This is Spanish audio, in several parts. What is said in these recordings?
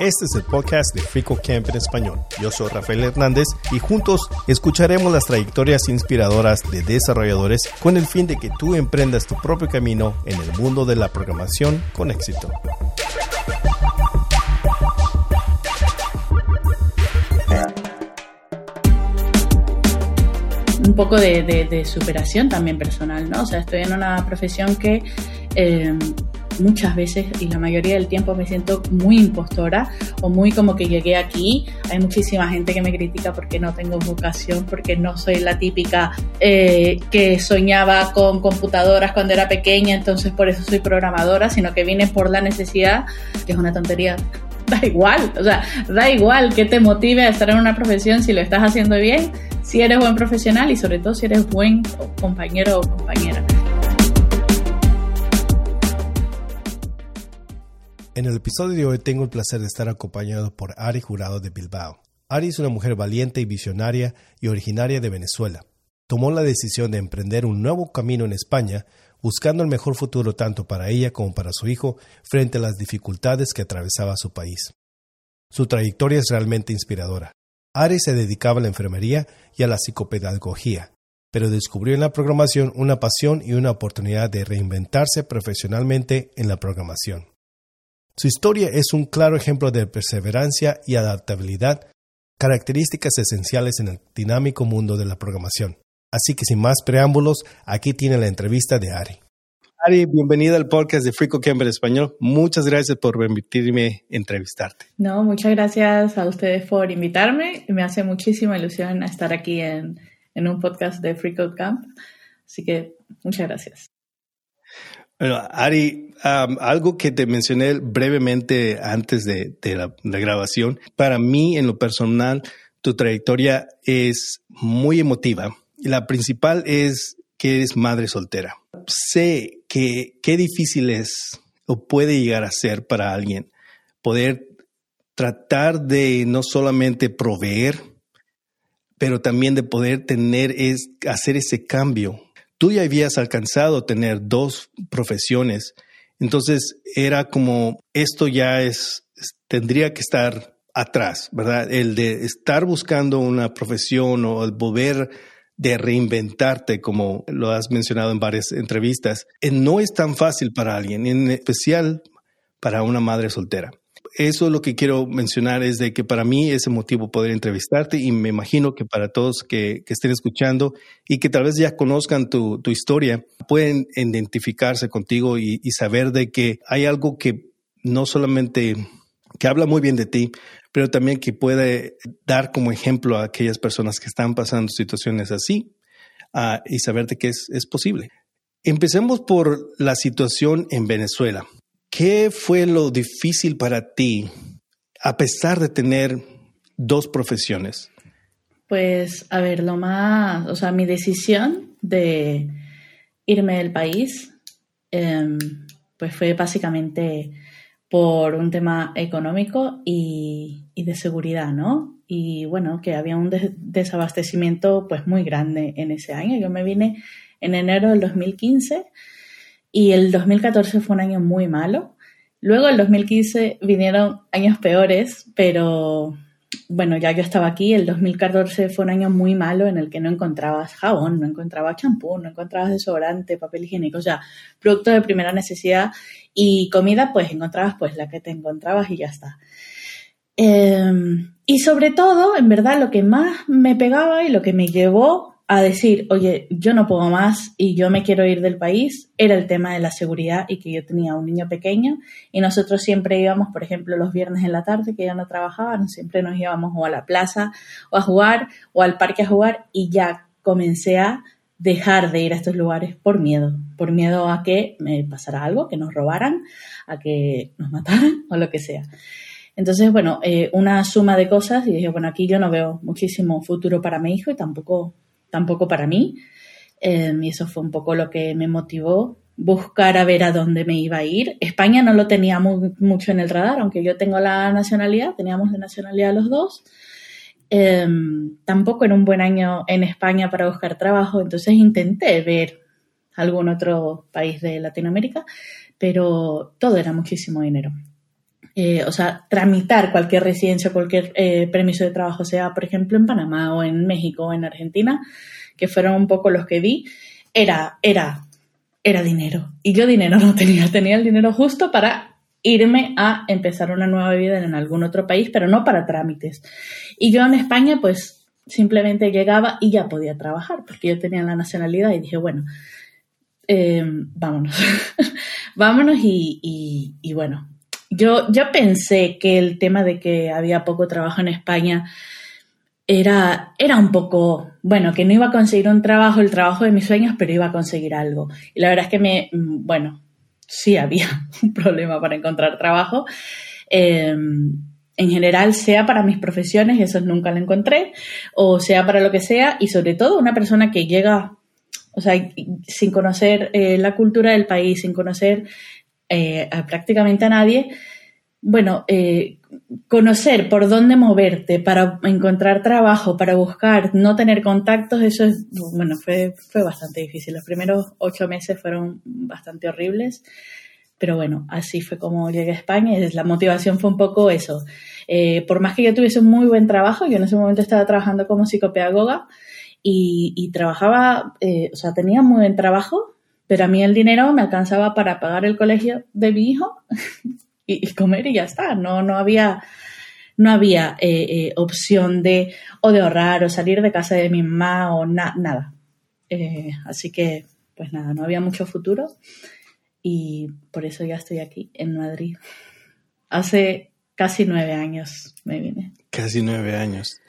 Este es el podcast de Frico Camp en español. Yo soy Rafael Hernández y juntos escucharemos las trayectorias inspiradoras de desarrolladores con el fin de que tú emprendas tu propio camino en el mundo de la programación con éxito. Poco de, superación también personal, ¿no? O sea, estoy en una profesión que eh, muchas veces y la mayoría del tiempo me siento muy impostora o muy como que llegué aquí. Hay muchísima gente que me critica porque no tengo vocación, porque no soy la típica eh, que soñaba con computadoras cuando era pequeña, entonces por eso soy programadora, sino que vine por la necesidad, que es una tontería da igual, o sea, da igual que te motive a estar en una profesión si lo estás haciendo bien, si eres buen profesional y sobre todo si eres buen compañero o compañera. En el episodio de hoy tengo el placer de estar acompañado por Ari Jurado de Bilbao. Ari es una mujer valiente y visionaria y originaria de Venezuela. Tomó la decisión de emprender un nuevo camino en España, buscando el mejor futuro tanto para ella como para su hijo frente a las dificultades que atravesaba su país. Su trayectoria es realmente inspiradora. Ari se dedicaba a la enfermería y a la psicopedagogía, pero descubrió en la programación una pasión y una oportunidad de reinventarse profesionalmente en la programación. Su historia es un claro ejemplo de perseverancia y adaptabilidad, características esenciales en el dinámico mundo de la programación. Así que sin más preámbulos, aquí tiene la entrevista de Ari. Ari, bienvenida al podcast de Frico Camper Español. Muchas gracias por permitirme entrevistarte. No, muchas gracias a ustedes por invitarme. Me hace muchísima ilusión estar aquí en, un podcast de Frico Camp. Así que muchas gracias. Bueno, Ari, algo que te mencioné brevemente antes de, la, grabación, para mí en lo personal, tu trayectoria es muy emotiva. La principal es que eres madre soltera. Sé que qué difícil es o puede llegar a ser para alguien poder tratar de no solamente proveer, pero también de poder tener es hacer ese cambio tú ya habías alcanzado tener dos profesiones, entonces era como esto ya es, tendría que estar atrás, ¿verdad? El de estar buscando una profesión o el volver de reinventarte, como lo has mencionado en varias entrevistas, eh, no es tan fácil para alguien, en especial para una madre soltera. Eso es lo que quiero mencionar, es de que para mí es motivo poder entrevistarte y me imagino que para todos que, estén escuchando y que tal vez ya conozcan tu, historia, pueden identificarse contigo y, saber de que hay algo que no solamente, que habla muy bien de ti, pero también que puede dar como ejemplo a aquellas personas que están pasando situaciones así ah, y saber de que es, es posible. Empecemos por la situación en Venezuela. ¿Qué fue lo difícil para ti a pesar de tener dos profesiones? Pues, a ver, lo más, o sea, mi decisión de irme del país, em, pues fue básicamente por un tema económico y, de seguridad, ¿no? Y bueno, que había un desabastecimiento pues muy grande en ese año. Yo me vine en enero del 2015 y el 2014 fue un año muy malo. Luego el 2015 vinieron años peores, pero bueno, ya yo estaba aquí, el 2014 fue un año muy malo en el que no encontrabas jabón, no encontrabas champú, no encontrabas desodorante, papel higiénico, o sea, producto de primera necesidad y comida, pues encontrabas pues la que te encontrabas y ya está. Em, y sobre todo, en verdad, lo que más me pegaba y lo que me llevó a decir, oye, yo no puedo más y yo me quiero ir del país, era el tema de la seguridad y que yo tenía un niño pequeño y nosotros siempre íbamos, por ejemplo, los viernes en la tarde, que ya no trabajaban, siempre nos íbamos o a la plaza o a jugar o al parque a jugar y ya comencé a dejar de ir a estos lugares por miedo, por miedo a que me pasara algo, que nos robaran, a que nos mataran o lo que sea. Entonces, bueno, eh, una suma de cosas y dije, bueno, aquí yo no veo muchísimo futuro para mi hijo y tampoco tampoco para mí. Em, y eso fue un poco lo que me motivó buscar a ver a dónde me iba a ir. España no lo tenía mucho en el radar, aunque yo tengo la nacionalidad, teníamos de nacionalidad los dos. Em, tampoco era un buen año en España para buscar trabajo, entonces intenté ver algún otro país de Latinoamérica, pero todo era muchísimo dinero. Eh, o sea, tramitar cualquier residencia, cualquier eh, permiso de trabajo, sea por ejemplo en Panamá o en México o en Argentina, que fueron un poco los que vi, era, era, era dinero. Y yo dinero no tenía, tenía el dinero justo para irme a empezar una nueva vida en algún otro país, pero no para trámites. Y yo en España, pues simplemente llegaba y ya podía trabajar, porque yo tenía la nacionalidad y dije, bueno, eh, vámonos, vámonos y, y, bueno, yo, yo pensé que el tema de que había poco trabajo en España era, era un poco, bueno, que no iba a conseguir un trabajo, el trabajo de mis sueños, pero iba a conseguir algo. Y la verdad es que me, mm, bueno, sí había un problema para encontrar trabajo. Em, en general, sea para mis profesiones, eso nunca lo encontré, o sea para lo que sea, y sobre todo una persona que llega, o sea, sin conocer eh, la cultura del país, sin conocer eh, prácticamente a nadie, bueno, eh, conocer por dónde moverte para encontrar trabajo, para buscar, no tener contactos, eso es, bueno, fue, fue bastante difícil. Los primeros ocho meses fueron bastante horribles, pero bueno, así fue como llegué a España y la motivación fue un poco eso. Eh, por más que yo tuviese un muy buen trabajo, yo en ese momento estaba trabajando como psicopedagoga y, trabajaba, eh, o sea, tenía muy buen trabajo, pero a mí el dinero me alcanzaba para pagar el colegio de mi hijo y, comer y ya está. No, no había, no había eh, eh, opción de o de ahorrar o salir de casa de mi mamá o nada. Eh, así que, pues nada, no había mucho futuro y por eso ya estoy aquí en Madrid. Hace casi nueve años me vine. Casi nueve años.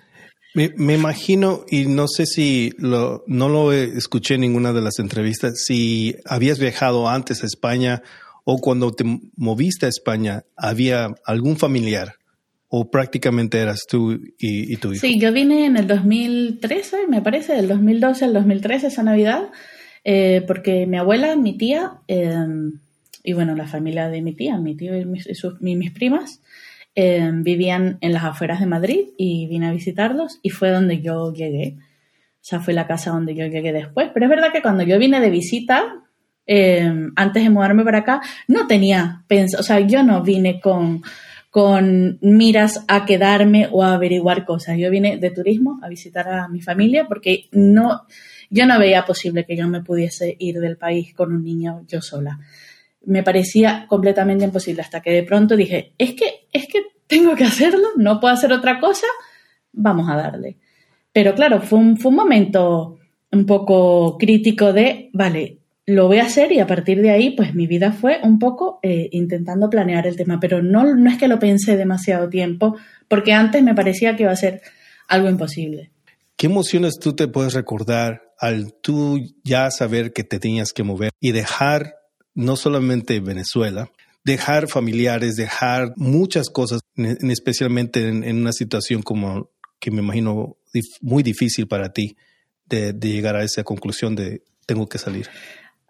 Me, imagino, y no sé si no lo escuché en ninguna de las entrevistas, si habías viajado antes a España o cuando te moviste a España, ¿había algún familiar? ¿O prácticamente eras tú y, tu hijo? Sí, yo vine en el 2013, me parece, del 2012 al 2013, esa Navidad, eh, porque mi abuela, mi tía, em, y bueno, la familia de mi tía, mi tío y mis, mis primas, em, vivían en las afueras de Madrid y vine a visitarlos y fue donde yo llegué. O sea, fue la casa donde yo llegué después. Pero es verdad que cuando yo vine de visita, Em, antes de mudarme para acá, no tenía, o sea, yo no vine con, con miras a quedarme o a averiguar cosas. Yo vine de turismo a visitar a mi familia porque no, yo no veía posible que yo me pudiese ir del país con un niño yo sola. Me parecía completamente imposible hasta que de pronto dije, es que, es que tengo que hacerlo, no puedo hacer otra cosa, vamos a darle. Pero claro, fue un, fue un momento un poco crítico de, vale, lo voy a hacer y a partir de ahí, pues mi vida fue un poco eh, intentando planear el tema, pero no, no es que lo pensé demasiado tiempo, porque antes me parecía que iba a ser algo imposible. ¿Qué emociones tú te puedes recordar al tú ya saber que te tenías que mover y dejar no solamente Venezuela, dejar familiares, dejar muchas cosas, especialmente en, una situación como que me imagino muy difícil para ti de llegar a esa conclusión de tengo que salir?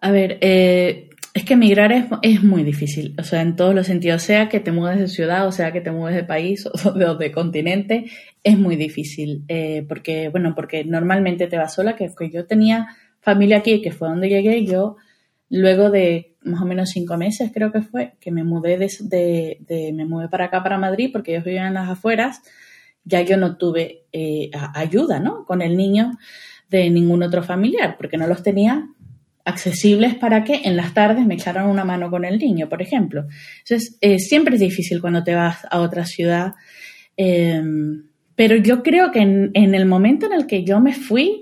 A ver, eh, es que emigrar es, muy difícil, o sea, en todos los sentidos, sea que te mudes de ciudad, o sea que te mudes de país o de, continente, es muy difícil, eh, porque, bueno, porque normalmente te vas sola, que, yo tenía familia aquí, que fue donde llegué, yo luego de más o menos cinco meses creo que fue, que me mudé de, de, me mudé para acá, para Madrid, porque ellos vivían en las afueras, ya yo no tuve eh, ayuda, ¿no? Con el niño de ningún otro familiar, porque no los tenía accesibles para que en las tardes me echaran una mano con el niño, por ejemplo. Entonces, eh, siempre es difícil cuando te vas a otra ciudad, em, pero yo creo que en, el momento en el que yo me fui,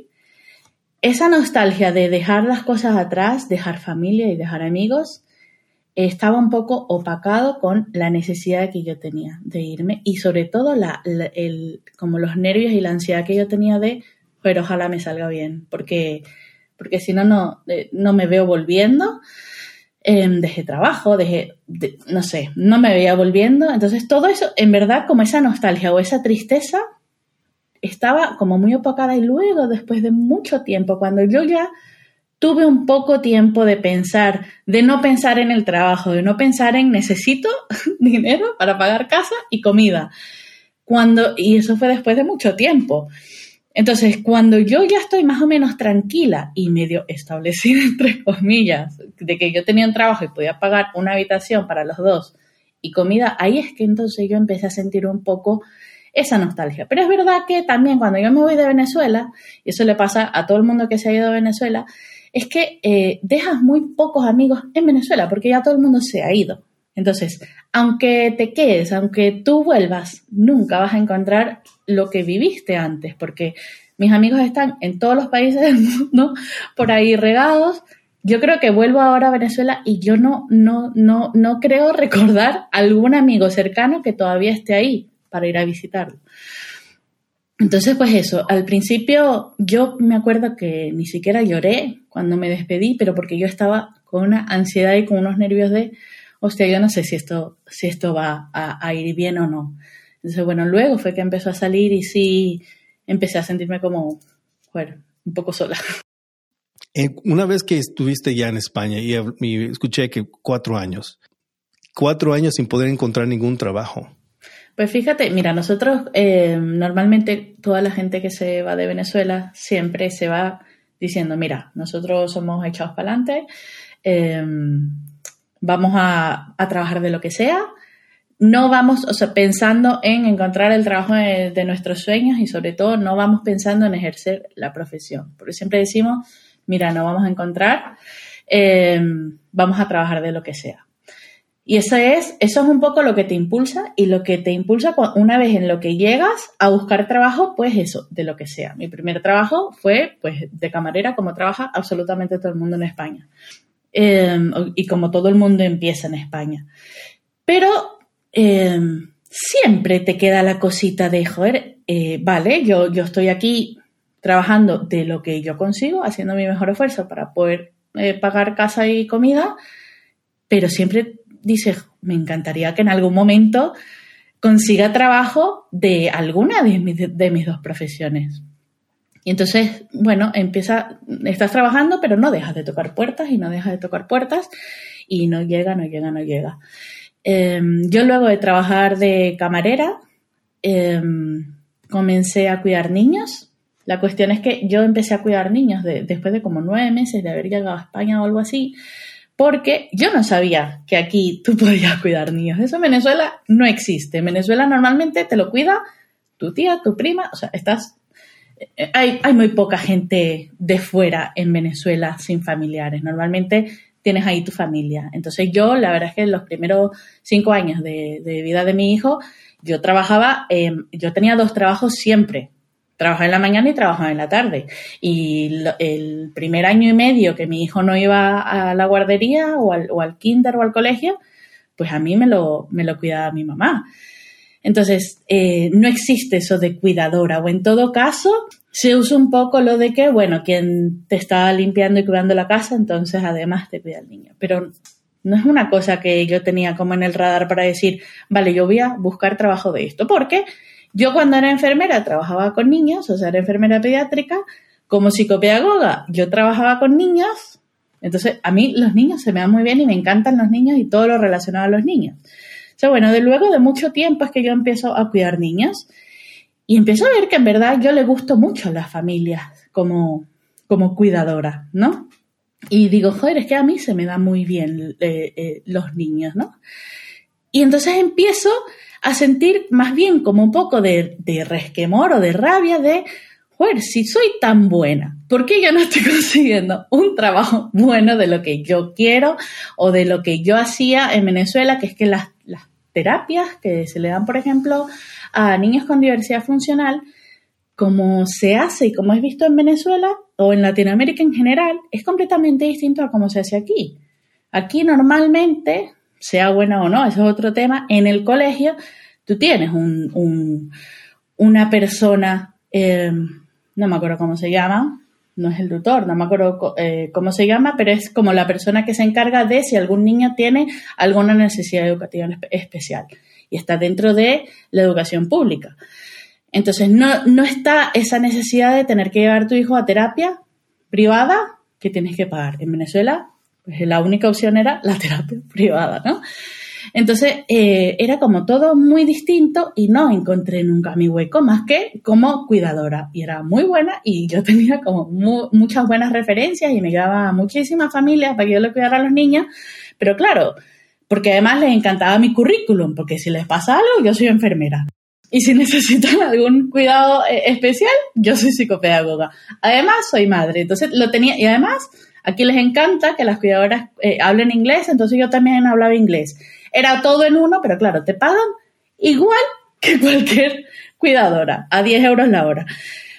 esa nostalgia de dejar las cosas atrás, dejar familia y dejar amigos, estaba un poco opacado con la necesidad que yo tenía de irme y sobre todo la, el, como los nervios y la ansiedad que yo tenía de, pero ojalá me salga bien, porque porque si no, no, no me veo volviendo. Eh, dejé trabajo, dejé, no sé, no me veía volviendo. Entonces todo eso, en verdad, como esa nostalgia o esa tristeza, estaba como muy opacada y luego, después de mucho tiempo, cuando yo ya tuve un poco tiempo de pensar, de no pensar en el trabajo, de no pensar en necesito dinero para pagar casa y comida. Cuando, y eso fue después de mucho tiempo. Entonces, cuando yo ya estoy más o menos tranquila y medio establecida, entre comillas, de que yo tenía un trabajo y podía pagar una habitación para los dos y comida, ahí es que entonces yo empecé a sentir un poco esa nostalgia. Pero es verdad que también cuando yo me voy de Venezuela, y eso le pasa a todo el mundo que se ha ido de Venezuela, es que eh, dejas muy pocos amigos en Venezuela porque ya todo el mundo se ha ido. Entonces, aunque te quedes, aunque tú vuelvas, nunca vas a encontrar lo que viviste antes, porque mis amigos están en todos los países del mundo por ahí regados. Yo creo que vuelvo ahora a Venezuela y yo no, no, no, no creo recordar algún amigo cercano que todavía esté ahí para ir a visitarlo. Entonces, pues eso, al principio yo me acuerdo que ni siquiera lloré cuando me despedí, pero porque yo estaba con una ansiedad y con unos nervios de, hostia, yo no sé si esto, si esto va a, ir bien o no. Entonces, bueno, luego fue que empezó a salir y sí empecé a sentirme como, bueno, un poco sola. Eh, una vez que estuviste ya en España y, escuché que cuatro años, cuatro años sin poder encontrar ningún trabajo. Pues fíjate, mira, nosotros eh, normalmente toda la gente que se va de Venezuela siempre se va diciendo, mira, nosotros somos echados para adelante, em, vamos a, trabajar de lo que sea, no vamos, o sea, pensando en encontrar el trabajo de, nuestros sueños y sobre todo no vamos pensando en ejercer la profesión, porque siempre decimos, mira, no vamos a encontrar, em, vamos a trabajar de lo que sea. Y eso es, eso es un poco lo que te impulsa y lo que te impulsa una vez en lo que llegas a buscar trabajo, pues eso, de lo que sea. Mi primer trabajo fue pues de camarera, como trabaja absolutamente todo el mundo en España. Em, y como todo el mundo empieza en España. Pero em, siempre te queda la cosita de, joder, eh, vale, yo, yo estoy aquí trabajando de lo que yo consigo, haciendo mi mejor esfuerzo para poder eh, pagar casa y comida, pero siempre dices, me encantaría que en algún momento consiga trabajo de alguna de mis, dos profesiones. Y entonces, bueno, empieza, estás trabajando, pero no dejas de tocar puertas y no dejas de tocar puertas y no llega, no llega, no llega. Em, yo luego de trabajar de camarera, em, comencé a cuidar niños. La cuestión es que yo empecé a cuidar niños después de como nueve meses de haber llegado a España o algo así porque yo no sabía que aquí tú podías cuidar niños. Eso en Venezuela no existe. En Venezuela normalmente te lo cuida tu tía, tu prima, o sea, estás... Eh, hay, hay muy poca gente de fuera en Venezuela sin familiares. Normalmente tienes ahí tu familia. Entonces yo, la verdad es que en los primeros cinco años de, vida de mi hijo, yo trabajaba, yo tenía dos trabajos siempre trabajaba en la mañana y trabajaba en la tarde. Y el primer año y medio que mi hijo no iba a la guardería o al, o al kinder o al colegio, pues a mí me lo, me lo cuidaba mi mamá. Entonces, eh, no existe eso de cuidadora, o en todo caso, se usa un poco lo de que, bueno, quien te está limpiando y cuidando la casa, entonces además te cuida el niño. Pero no es una cosa que yo tenía como en el radar para decir, vale, yo voy a buscar trabajo de esto, porque yo cuando era enfermera trabajaba con niños, o sea, era enfermera pediátrica, como psicopedagoga yo trabajaba con niños, entonces a mí los niños se me dan muy bien y me encantan los niños y todo lo relacionado a los niños. O sea, bueno, de luego de mucho tiempo es que yo empiezo a cuidar niños y empiezo a ver que en verdad yo le gusto mucho a las familias como, como cuidadora, ¿no? Y digo, joder, es que a mí se me dan muy bien eh, eh, los niños, ¿no? Y entonces empiezo a sentir más bien como un poco de, resquemor o de rabia de, joder, si soy tan buena, ¿por qué yo no estoy consiguiendo un trabajo bueno de lo que yo quiero o de lo que yo hacía en Venezuela, que es que las, las terapias que se le dan, por ejemplo, a niños con diversidad funcional, como se hace y como es visto en Venezuela o en Latinoamérica en general, es completamente distinto a cómo se hace aquí. Aquí normalmente sea buena o no, eso es otro tema, en el colegio tú tienes un, una persona, eh, no me acuerdo cómo se llama, no es el tutor, no me acuerdo eh, cómo se llama, pero es como la persona que se encarga de si algún niño tiene alguna necesidad educativa especial y está dentro de la educación pública. Entonces, no, no está esa necesidad de tener que llevar a tu hijo a terapia privada que tienes que pagar. En Venezuela pues la única opción era la terapia privada, ¿no? Entonces eh, era como todo muy distinto y no encontré nunca mi hueco más que como cuidadora. Y era muy buena y yo tenía como muchas buenas referencias y me llevaba a muchísimas familias para que yo le cuidara a los niños. Pero claro, porque además les encantaba mi currículum, porque si les pasa algo, yo soy enfermera. Y si necesitan algún cuidado eh, especial, yo soy psicopedagoga. Además, soy madre. Entonces lo tenía, y además, aquí les encanta que las cuidadoras eh, hablen inglés, entonces yo también hablaba inglés. Era todo en uno, pero claro, te pagan igual que cualquier cuidadora, a 10 euros la hora.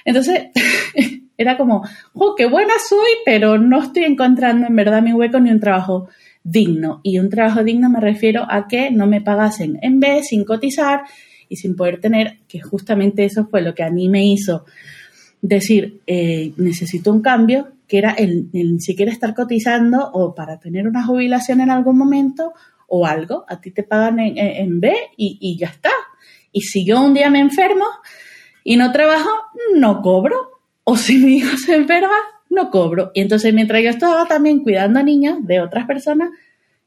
Entonces, era como, oh, qué buena soy, pero no estoy encontrando en verdad mi hueco ni un trabajo digno. Y un trabajo digno me refiero a que no me pagasen en vez, sin cotizar y sin poder tener, que justamente eso fue lo que a mí me hizo decir, eh, necesito un cambio, que era el, ni siquiera estar cotizando o para tener una jubilación en algún momento o algo. A ti te pagan en, B y, y ya está. Y si yo un día me enfermo y no trabajo, no cobro. O si mi hijo se enferma, no cobro. Y entonces mientras yo estaba también cuidando a niños de otras personas,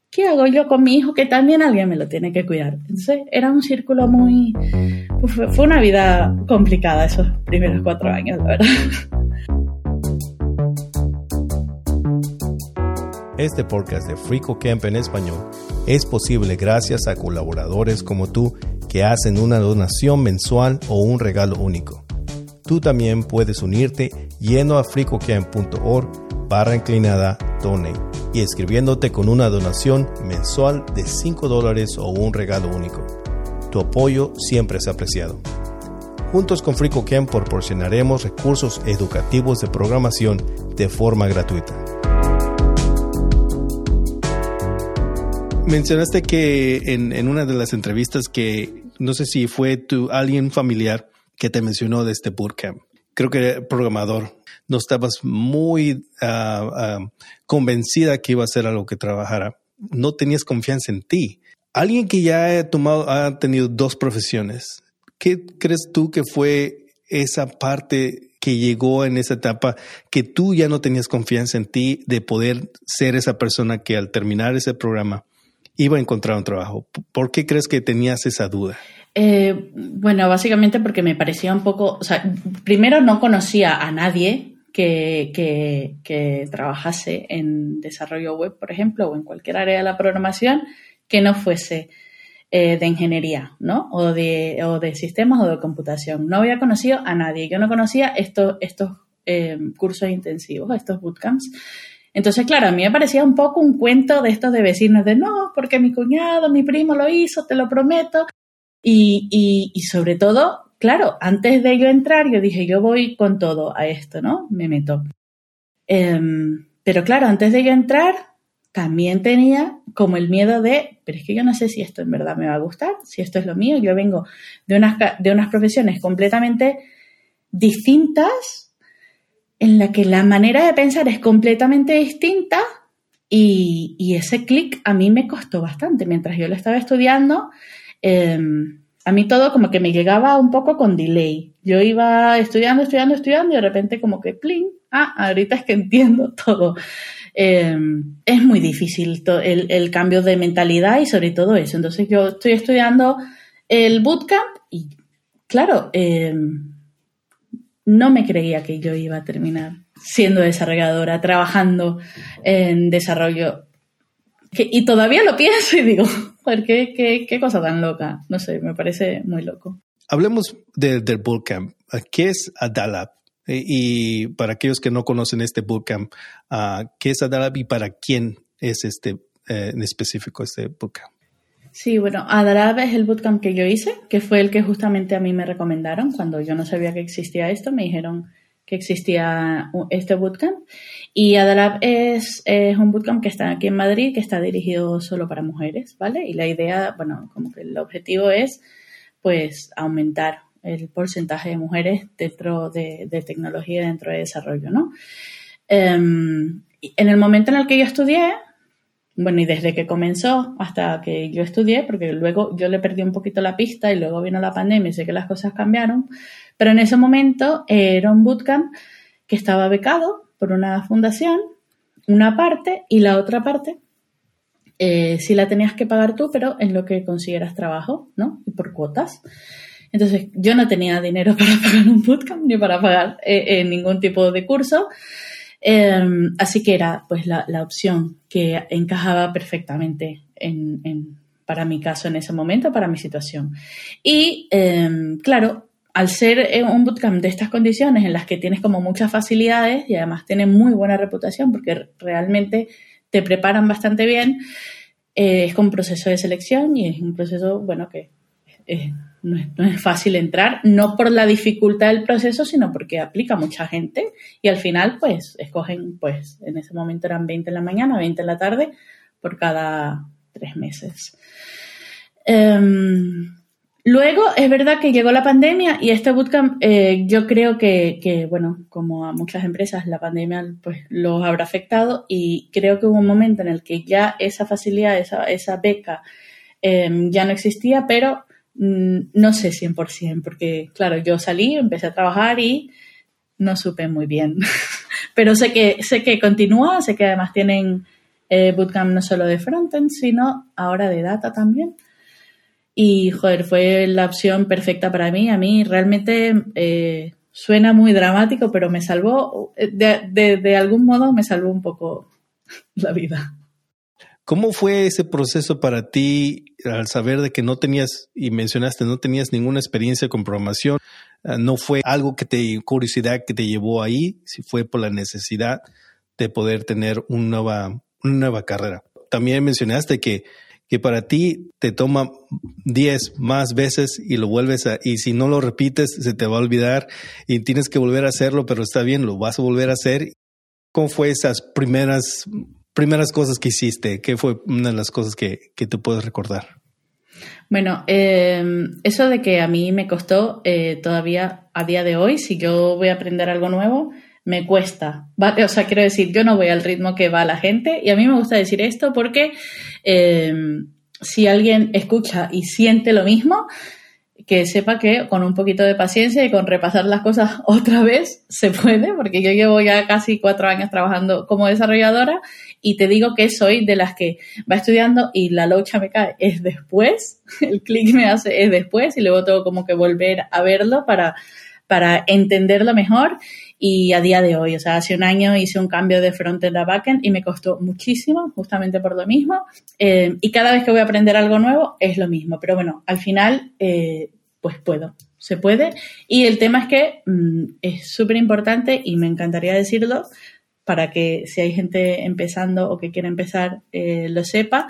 ¿qué hago yo con mi hijo que también alguien me lo tiene que cuidar? Entonces era un círculo muy... Fue una vida complicada esos primeros cuatro años, la verdad. Este podcast de Frico Camp en español es posible gracias a colaboradores como tú que hacen una donación mensual o un regalo único. Tú también puedes unirte yendo a fricocamp.org barra inclinada donate y escribiéndote con una donación mensual de 5 dólares o un regalo único. Tu apoyo siempre es apreciado. Juntos con FricoCamp proporcionaremos recursos educativos de programación de forma gratuita. Mencionaste que en, una de las entrevistas que no sé si fue tu alguien familiar que te mencionó de este bootcamp. Creo que programador no estabas muy ah, convencida que iba a ser algo que trabajara. No tenías confianza en ti. Alguien que ya ha tomado, ha tenido dos profesiones, ¿qué crees tú que fue esa parte que llegó en esa etapa que tú ya no tenías confianza en ti de poder ser esa persona que al terminar ese programa iba a encontrar un trabajo? ¿Por qué crees que tenías esa duda? Eh, bueno, básicamente porque me parecía un poco, o sea, primero no conocía a nadie que, que, trabajase en desarrollo web, por ejemplo, o en cualquier área de la programación que no fuese eh, de ingeniería, ¿no? O de, o de sistemas o de computación. No había conocido a nadie. Yo no conocía estos, estos eh, cursos intensivos, estos bootcamps. Entonces, claro, a mí me parecía un poco un cuento de estos de vecinos de no, porque mi cuñado, mi primo lo hizo, te lo prometo. Y, y, y sobre todo, claro, antes de yo entrar, yo dije, yo voy con todo a esto, ¿no? Me meto. Em, pero claro, antes de yo entrar, también tenía como el miedo de, pero es que yo no sé si esto en verdad me va a gustar, si esto es lo mío. Yo vengo de unas, de unas profesiones completamente distintas, en la que la manera de pensar es completamente distinta y, y ese clic a mí me costó bastante. Mientras yo lo estaba estudiando, eh, a mí todo como que me llegaba un poco con delay. Yo iba estudiando, estudiando, estudiando y de repente como que, plin, ah, ahorita es que entiendo todo. Em, es muy difícil el, cambio de mentalidad y sobre todo eso. Entonces yo estoy estudiando el bootcamp y claro, em, no me creía que yo iba a terminar siendo desarrolladora, trabajando en desarrollo. y todavía lo pienso y digo, ¿qué, qué, cosa tan loca? No sé, me parece muy loco. Hablemos del bootcamp. ¿Qué es Adalab? Eh, y para aquellos que no conocen este bootcamp, ah, ¿qué es Adalab y para quién es este eh, en específico este bootcamp? Sí, bueno, Adalab es el bootcamp que yo hice, que fue el que justamente a mí me recomendaron cuando yo no sabía que existía esto, me dijeron que existía este bootcamp. Y Adalab es, es, un bootcamp que está aquí en Madrid, que está dirigido solo para mujeres, ¿vale? Y la idea, bueno, como que el objetivo es, pues, aumentar el porcentaje de mujeres dentro de, tecnología, dentro de desarrollo, ¿no? Em, en el momento en el que yo estudié, bueno, y desde que comenzó hasta que yo estudié, porque luego yo le perdí un poquito la pista y luego vino la pandemia y sé que las cosas cambiaron, pero en ese momento era un bootcamp que estaba becado por una fundación, una parte, y la otra parte eh, sí la tenías que pagar tú, pero en lo que consiguieras trabajo, ¿no? Y por cuotas. Entonces, yo no tenía dinero para pagar un bootcamp ni para pagar eh, ningún tipo de curso. Em, así que era pues la, opción que encajaba perfectamente en, para mi caso en ese momento, para mi situación. Y em, claro, al ser eh, un bootcamp de estas condiciones en las que tienes como muchas facilidades y además tiene muy buena reputación porque realmente te preparan bastante bien, eh, es con un proceso de selección y es un proceso, bueno, que eh, no, es, fácil entrar, no por la dificultad del proceso, sino porque aplica mucha gente y al final, pues, escogen, pues, en ese momento eran 20 en la mañana, 20 en la tarde, por cada tres meses. Em, Luego, es verdad que llegó la pandemia y este bootcamp, eh, yo creo que, bueno, como a muchas empresas, la pandemia pues los habrá afectado y creo que hubo un momento en el que ya esa facilidad, esa, esa beca em, ya no existía, pero no sé 100%, porque claro, yo salí, empecé a trabajar y no supe muy bien. pero sé que, sé que continúa, sé que además tienen eh, bootcamp no solo de frontend, sino ahora de data también. Y, joder, fue la opción perfecta para mí. A mí realmente eh, suena muy dramático, pero me salvó, de, de, algún modo me salvó un poco la vida. ¿Cómo fue ese proceso para ti al saber de que no tenías, y mencionaste, no tenías ninguna experiencia con programación? Ah, ¿No fue algo que te, curiosidad que te llevó ahí? Si fue por la necesidad de poder tener una nueva, una nueva carrera. También mencionaste que que para ti te toma 10 más veces y lo vuelves a, y si no lo repites, se te va a olvidar y tienes que volver a hacerlo, pero está bien, lo vas a volver a hacer. ¿Cómo fue esas primeras, primeras cosas que hiciste? ¿Qué fue una de las cosas que, que te puedes recordar? Bueno, em, eso de que a mí me costó eh, todavía a día de hoy, si yo voy a aprender algo nuevo, me cuesta. O sea, quiero decir, yo no voy al ritmo que va la gente y a mí me gusta decir esto porque em, si alguien escucha y siente lo mismo, que sepa que con un poquito de paciencia y con repasar las cosas otra vez se puede, porque yo llevo ya casi cuatro años trabajando como desarrolladora y te digo que soy de las que va estudiando y la locha me cae es después, el clic me hace es después y luego tengo como que volver a verlo para, para entenderlo mejor y a día de hoy, o sea, hace un año hice un cambio de frontend a backend y me costó muchísimo, justamente por lo mismo. Eh, y cada vez que voy a aprender algo nuevo es lo mismo, pero bueno, al final, eh, pues puedo, se puede. Y el tema es que mm, es súper importante y me encantaría decirlo para que si hay gente empezando o que quiere empezar eh, lo sepa,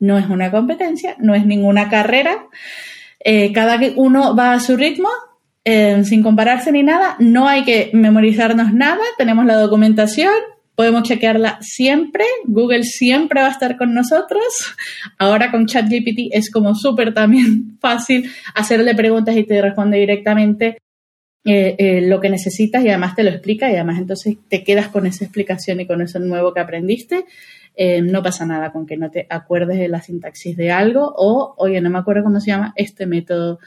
no es una competencia, no es ninguna carrera. cada uno va a su ritmo, Em, sin compararse ni nada, no hay que memorizarnos nada, tenemos la documentación, podemos chequearla siempre, Google siempre va a estar con nosotros. Ahora con ChatGPT es como súper también fácil hacerle preguntas y te responde directamente eh, eh, lo que necesitas y además te lo explica y además entonces te quedas con esa explicación y con eso nuevo que aprendiste eh, no pasa nada con que no te acuerdes de la sintaxis de algo o, oye, no me acuerdo cómo se llama este método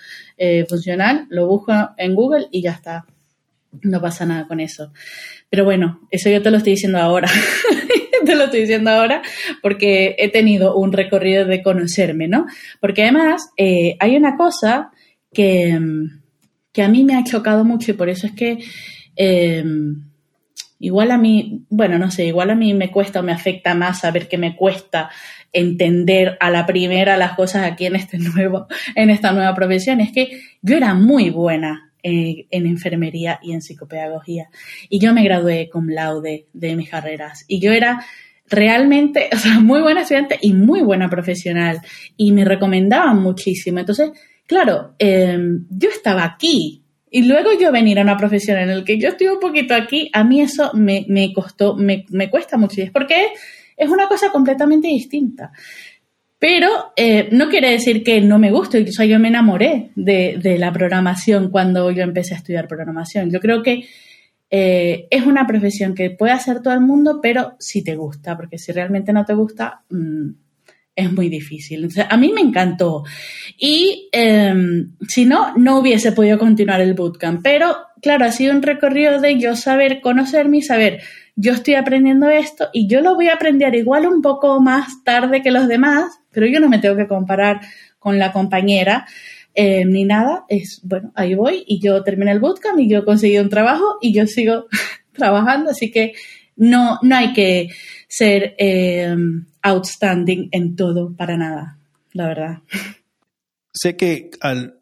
funcional, lo busco en Google y ya está. No pasa nada con eso. Pero bueno, eso yo te lo estoy diciendo ahora. te lo estoy diciendo ahora porque he tenido un recorrido de conocerme, ¿no? Porque además eh, hay una cosa que, que, a mí me ha chocado mucho y por eso es que Igual a mí, bueno, no sé, igual a mí me cuesta o me afecta más saber que me cuesta entender a la primera las cosas aquí en este nuevo, en esta nueva profesión. Es que yo era muy buena eh, en enfermería y en psicopedagogía. Y yo me gradué con laude de mis carreras. Y yo era realmente, o sea, muy buena estudiante y muy buena profesional. Y me recomendaban muchísimo. Entonces, claro, em, yo estaba aquí y luego yo venir a una profesión en la que yo estoy un poquito aquí, a mí eso me, costó, me, cuesta mucho. Es porque es una cosa completamente distinta. Pero eh, no quiere decir que no me guste. O sea, yo me enamoré de, la programación cuando yo empecé a estudiar programación. Yo creo que eh, es una profesión que puede hacer todo el mundo, pero si te gusta, porque si realmente no te gusta, mm, es muy difícil. a mí me encantó. Y em, si no, no hubiese podido continuar el bootcamp. Pero, claro, ha sido un recorrido de yo saber conocerme y saber yo estoy aprendiendo esto y yo lo voy a aprender igual un poco más tarde que los demás, pero yo no me tengo que comparar con la compañera. Eh, ni nada, es bueno, ahí voy y yo terminé el bootcamp y yo conseguí un trabajo y yo sigo trabajando, así que no, no hay que ser eh, outstanding en todo para nada, la verdad. Sé que al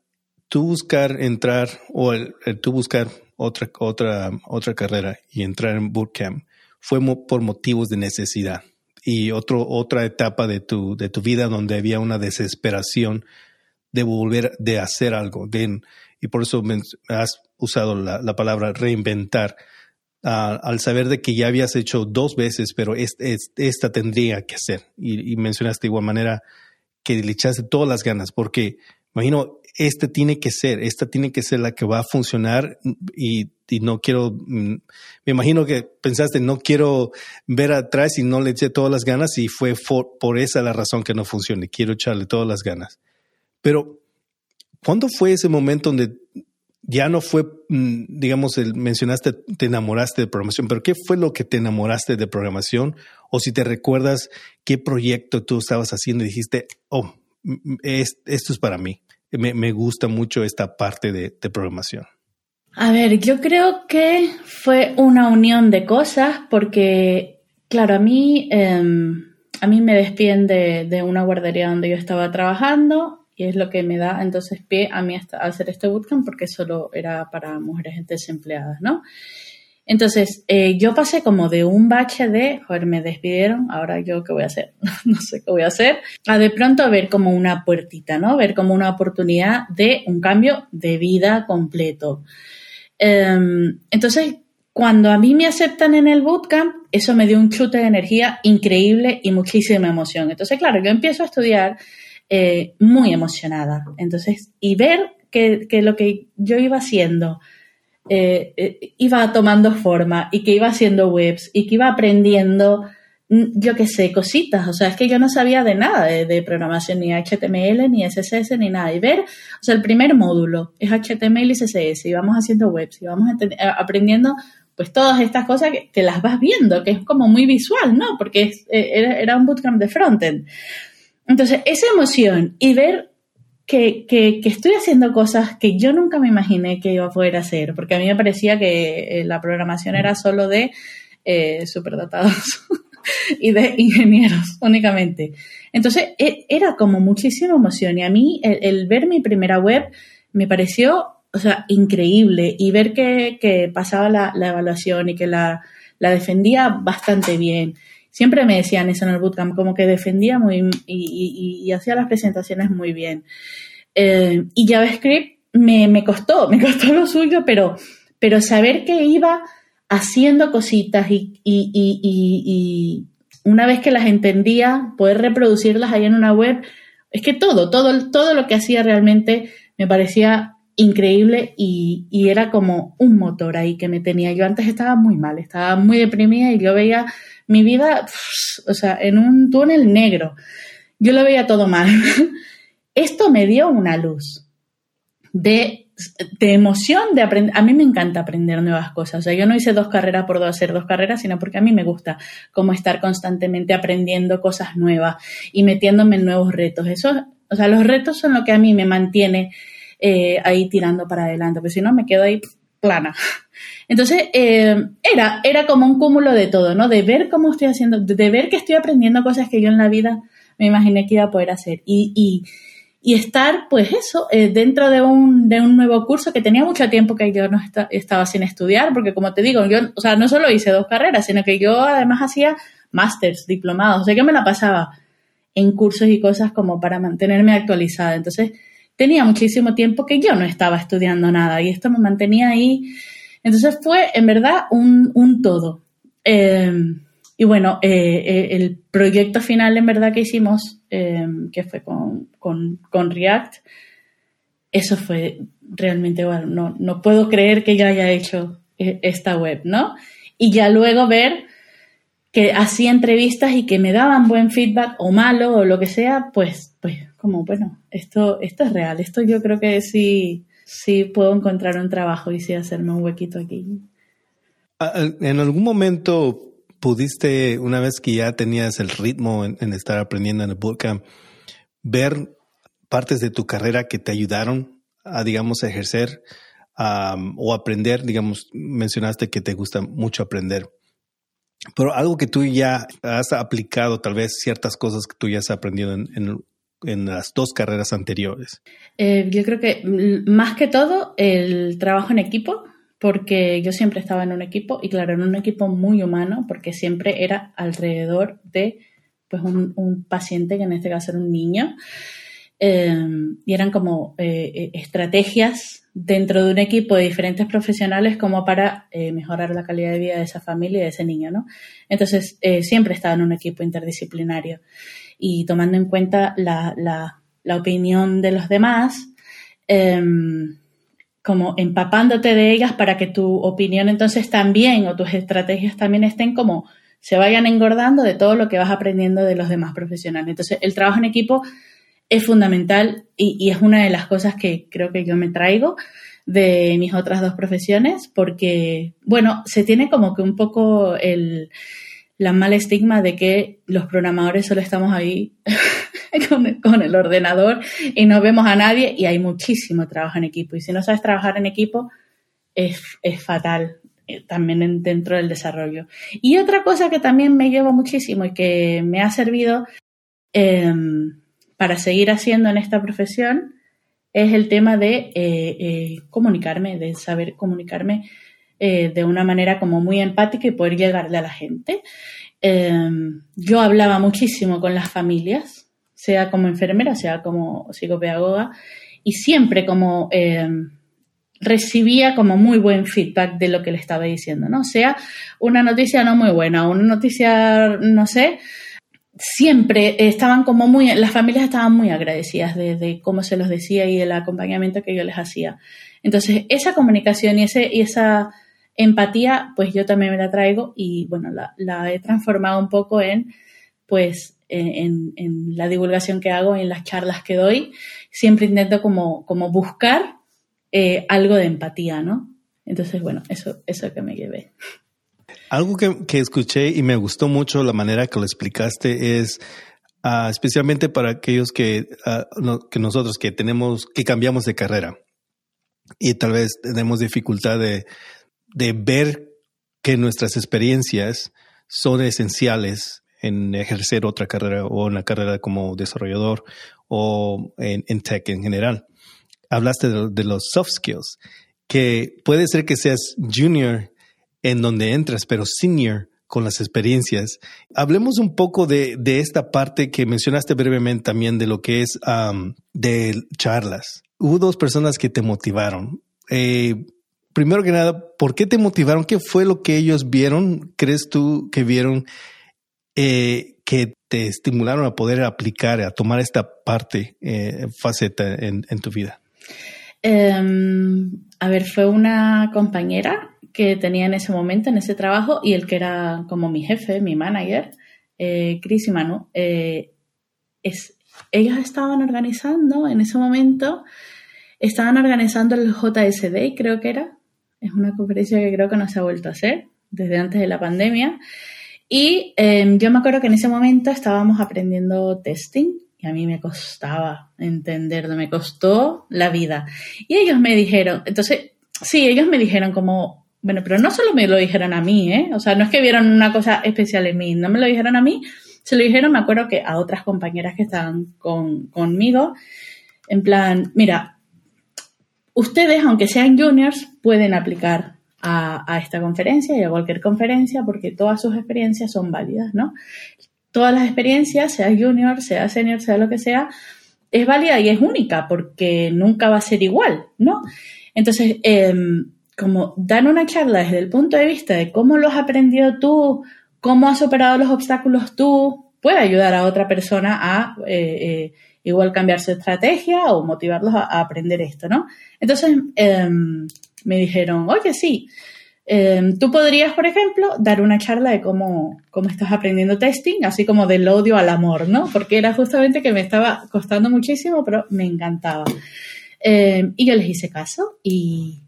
tú buscar entrar o el, tú buscar otra, otra, otra carrera y entrar en bootcamp fue por motivos de necesidad y otro, otra etapa de tu, de tu vida donde había una desesperación de volver, de hacer algo. De, y por eso has usado la, palabra reinventar. al saber de que ya habías hecho dos veces, pero esta tendría que ser. Y, mencionaste de igual manera que le echaste todas las ganas, porque imagino, este tiene que ser, esta tiene que ser la que va a funcionar y, no quiero, mm, me imagino que pensaste, no quiero ver atrás y no le eché todas las ganas y fue por esa la razón que no funcione, quiero echarle todas las ganas. Pero, ¿cuándo fue ese momento donde ya no fue, mm, digamos, el, mencionaste, te enamoraste de programación, pero ¿qué fue lo que te enamoraste de programación? O si te recuerdas qué proyecto tú estabas haciendo y dijiste, oh, esto es para mí. Me, gusta mucho esta parte de, programación. A ver, yo creo que fue una unión de cosas porque, claro, a mí, em, a mí me despiden de, de una guardería donde yo estaba trabajando y es lo que me da entonces pie a mí a hacer este bootcamp porque solo era para mujeres desempleadas, ¿no? Entonces, eh, yo pasé como de un bache de, joder, me despidieron, ahora yo qué voy a hacer, no sé qué voy a hacer, a de pronto ver como una puertita, ¿no? Ver como una oportunidad de un cambio de vida completo. Em, entonces, cuando a mí me aceptan en el bootcamp, eso me dio un chute de energía increíble y muchísima emoción. Entonces, claro, yo empiezo a estudiar eh, muy emocionada. Entonces, y ver que, lo que yo iba haciendo eh, eh, iba tomando forma y que iba haciendo webs y que iba aprendiendo, yo qué sé, cositas. O sea, es que yo no sabía de nada de, programación, ni HTML, ni CSS, ni nada. Y ver, o sea, el primer módulo es HTML y CSS y vamos haciendo webs y vamos aprendiendo pues todas estas cosas que, las vas viendo, que es como muy visual, ¿no? Porque era, era un bootcamp de frontend. Entonces, esa emoción y ver que, que, estoy haciendo cosas que yo nunca me imaginé que iba a poder hacer, porque a mí me parecía que eh, la programación era solo de eh, y de ingenieros únicamente. Entonces, e, era como muchísima emoción y a mí el, ver mi primera web me pareció, o sea, increíble y ver que, que pasaba la, la, evaluación y que la, la defendía bastante bien siempre me decían eso en el bootcamp, como que defendía muy y, hacía las presentaciones muy bien. Eh, y JavaScript me, me, costó, me costó lo suyo, pero, pero saber que iba haciendo cositas y, y, una vez que las entendía, poder reproducirlas ahí en una web, es que todo, todo, todo lo que hacía realmente me parecía increíble y, y, era como un motor ahí que me tenía. Yo antes estaba muy mal, estaba muy deprimida y yo veía mi vida, o sea, en un túnel negro. Yo lo veía todo mal. Esto me dio una luz de, de emoción de aprender. A mí me encanta aprender nuevas cosas. O sea, yo no hice dos carreras por hacer dos carreras, sino porque a mí me gusta como estar constantemente aprendiendo cosas nuevas y metiéndome en nuevos retos. Eso, o sea, los retos son lo que a mí me mantiene eh, ahí tirando para adelante, porque si no me quedo ahí plana. Entonces, eh, era, era como un cúmulo de todo, ¿no? De ver cómo estoy haciendo, de ver que estoy aprendiendo cosas que yo en la vida me imaginé que iba a poder hacer. Y, y, y estar, pues eso, eh, dentro de un, de un nuevo curso que tenía mucho tiempo que yo no estaba sin estudiar, porque como te digo, yo, o sea, no solo hice dos carreras, sino que yo además hacía másters, diplomados, o sea, que me la pasaba en cursos y cosas como para mantenerme actualizada. Entonces, tenía muchísimo tiempo que yo no estaba estudiando nada y esto me mantenía ahí entonces fue en verdad un, todo. Em, y bueno, eh, eh, el proyecto final en verdad que hicimos, em, que fue con, React, eso fue realmente, bueno, no, no puedo creer que yo haya hecho eh, esta web, ¿no? Y ya luego ver que hacía entrevistas y que me daban buen feedback o malo o lo que sea, pues, pues como, bueno, esto, esto es real, esto yo creo que sí, sí puedo encontrar un trabajo y sí hacerme un huequito aquí. ¿En algún momento pudiste, una vez que ya tenías el ritmo en, estar aprendiendo en el bootcamp, ver partes de tu carrera que te ayudaron a, digamos, ejercer o aprender? Digamos, mencionaste que te gusta mucho aprender. Pero algo que tú ya has aplicado, tal vez ciertas cosas que tú ya has aprendido en, las dos carreras anteriores. Eh, yo creo que más que todo el trabajo en equipo, porque yo siempre estaba en un equipo y claro, en un equipo muy humano, porque siempre era alrededor de pues un, paciente, que en este caso era un niño, em, y eran como eh, eh, estrategias dentro de un equipo de diferentes profesionales como para eh, mejorar la calidad de vida de esa familia y de ese niño, ¿no? Entonces, siempre estaba en un equipo interdisciplinario y tomando en cuenta la, la, la opinión de los demás, em, como empapándote de ellas para que tu opinión entonces también o tus estrategias también estén como se vayan engordando de todo lo que vas aprendiendo de los demás profesionales. Entonces, el trabajo en equipo es fundamental y, es una de las cosas que creo que yo me traigo de mis otras dos profesiones, porque, bueno, se tiene como que un poco el, la mala estigma de que los programadores solo estamos ahí con, el ordenador y no vemos a nadie y hay muchísimo trabajo en equipo. Y si no sabes trabajar en equipo, es, fatal eh, también dentro del desarrollo. Y otra cosa que también me llevo muchísimo y que me ha servido em, para seguir haciendo en esta profesión es el tema de eh, eh, comunicarme, de saber comunicarme de una manera como muy empática y poder llegarle a la gente. Em, yo hablaba muchísimo con las familias sea como enfermera, sea como psicopedagoga, y siempre como eh, recibía como muy buen feedback de lo que le estaba diciendo, ¿no? Sea una noticia no muy buena, una noticia, no sé, siempre estaban como muy, las familias estaban muy agradecidas de, cómo se los decía y del acompañamiento que yo les hacía. Entonces, esa comunicación y, ese, y esa empatía, pues yo también me la traigo y bueno, la, la he transformado un poco en, pues, en, la divulgación que hago, en las charlas que doy, siempre intento como, como buscar eh, algo de empatía, ¿no? Entonces, bueno, eso, eso que me llevé. Algo que, escuché y me gustó mucho la manera que lo explicaste es, ah, especialmente para aquellos que, ah, que nosotros que tenemos, que cambiamos de carrera y tal vez tenemos dificultad de, de ver que nuestras experiencias son esenciales en ejercer otra carrera o una carrera como desarrollador o en, tech en general. Hablaste de, los soft skills, que puede ser que seas junior en donde entras, pero senior con las experiencias. Hablemos un poco de, esta parte que mencionaste brevemente también de lo que es de charlas. Hubo dos personas que te motivaron. Eh, primero que nada, ¿por qué te motivaron? ¿Qué fue lo que ellos vieron? ¿Crees tú que vieron eh, que te estimularon a poder aplicar, a tomar esta parte, eh, faceta en, tu vida? Em, a ver, fue una compañera que tenía en ese momento, en ese trabajo, y el que era como mi jefe, mi manager, eh, Chris y Manu, es, ellos estaban organizando en ese momento, estaban organizando el JSD, creo que era, es una conferencia que creo que no se ha vuelto a hacer desde antes de la pandemia, y em, yo me acuerdo que en ese momento estábamos aprendiendo testing y a mí me costaba entenderlo, me costó la vida. Y ellos me dijeron, entonces, sí, ellos me dijeron como, bueno, pero no solo me lo dijeron a mí, ¿eh? O sea, no es que vieron una cosa especial en mí, no me lo dijeron a mí, se lo dijeron, me acuerdo que a otras compañeras que estaban con, conmigo, en plan, mira, ustedes, aunque sean juniors, pueden aplicar a, esta conferencia y a cualquier conferencia porque todas sus experiencias son válidas, ¿no? Todas las experiencias, sea junior, sea senior, sea lo que sea, es válida y es única porque nunca va a ser igual, ¿no? Entonces, em, como dan una charla desde el punto de vista de cómo lo has aprendido tú, cómo has superado los obstáculos tú, puede ayudar a otra persona a eh, eh, igual cambiar su estrategia o motivarlos a, aprender esto, ¿no? Entonces, em, me dijeron, oye, sí, em, tú podrías, por ejemplo, dar una charla de cómo, cómo estás aprendiendo testing, así como del odio al amor, ¿no? Porque era justamente que me estaba costando muchísimo, pero me encantaba. Em, y yo les hice caso y,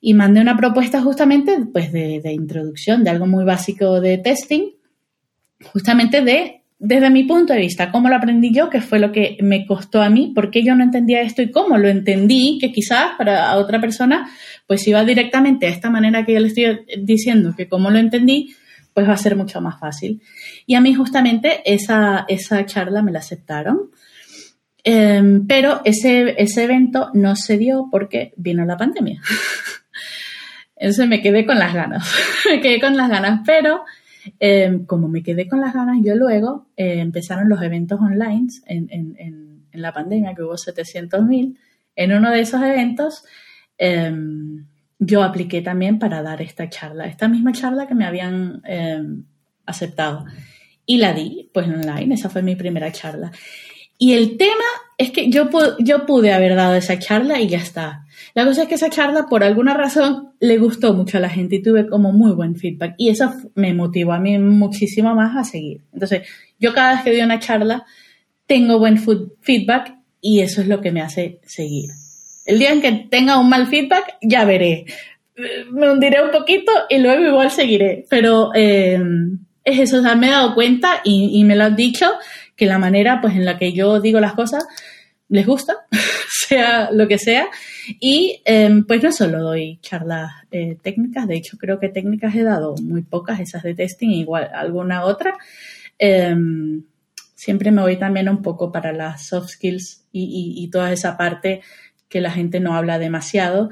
y mandé una propuesta justamente pues de, de introducción, de algo muy básico de testing, justamente de desde mi punto de vista, cómo lo aprendí yo, que fue lo que me costó a mí, por qué yo no entendía esto y cómo lo entendí, que quizás para otra persona, pues iba directamente a esta manera que yo le estoy diciendo, que cómo lo entendí, pues va a ser mucho más fácil. Y a mí justamente esa, esa charla me la aceptaron, em, pero ese, ese evento no se dio porque vino la pandemia. Entonces me quedé con las ganas, me quedé con las ganas, pero Em, como me quedé con las ganas, yo luego eh, empezaron los eventos online en, en, en, la pandemia, que hubo 700.000. En uno de esos eventos, em, yo apliqué también para dar esta charla, esta misma charla que me habían em, aceptado. Y la di, pues online, esa fue mi primera charla. Y el tema es que yo, yo pude haber dado esa charla y ya está. La cosa es que esa charla, por alguna razón, le gustó mucho a la gente y tuve como muy buen feedback. Y eso me motivó a mí muchísimo más a seguir. Entonces, yo cada vez que doy una charla, tengo buen feedback y eso es lo que me hace seguir. El día en que tenga un mal feedback, ya veré. Me hundiré un poquito y luego igual seguiré. Pero eh, es eso, o me he dado cuenta y, y me lo han dicho que la manera pues en la que yo digo las cosas les gusta, sea lo que sea. Y em, pues no solo doy charlas eh, técnicas, de hecho creo que técnicas he dado muy pocas, esas de testing, igual alguna otra. Em, siempre me voy también un poco para las soft skills y, toda esa parte que la gente no habla demasiado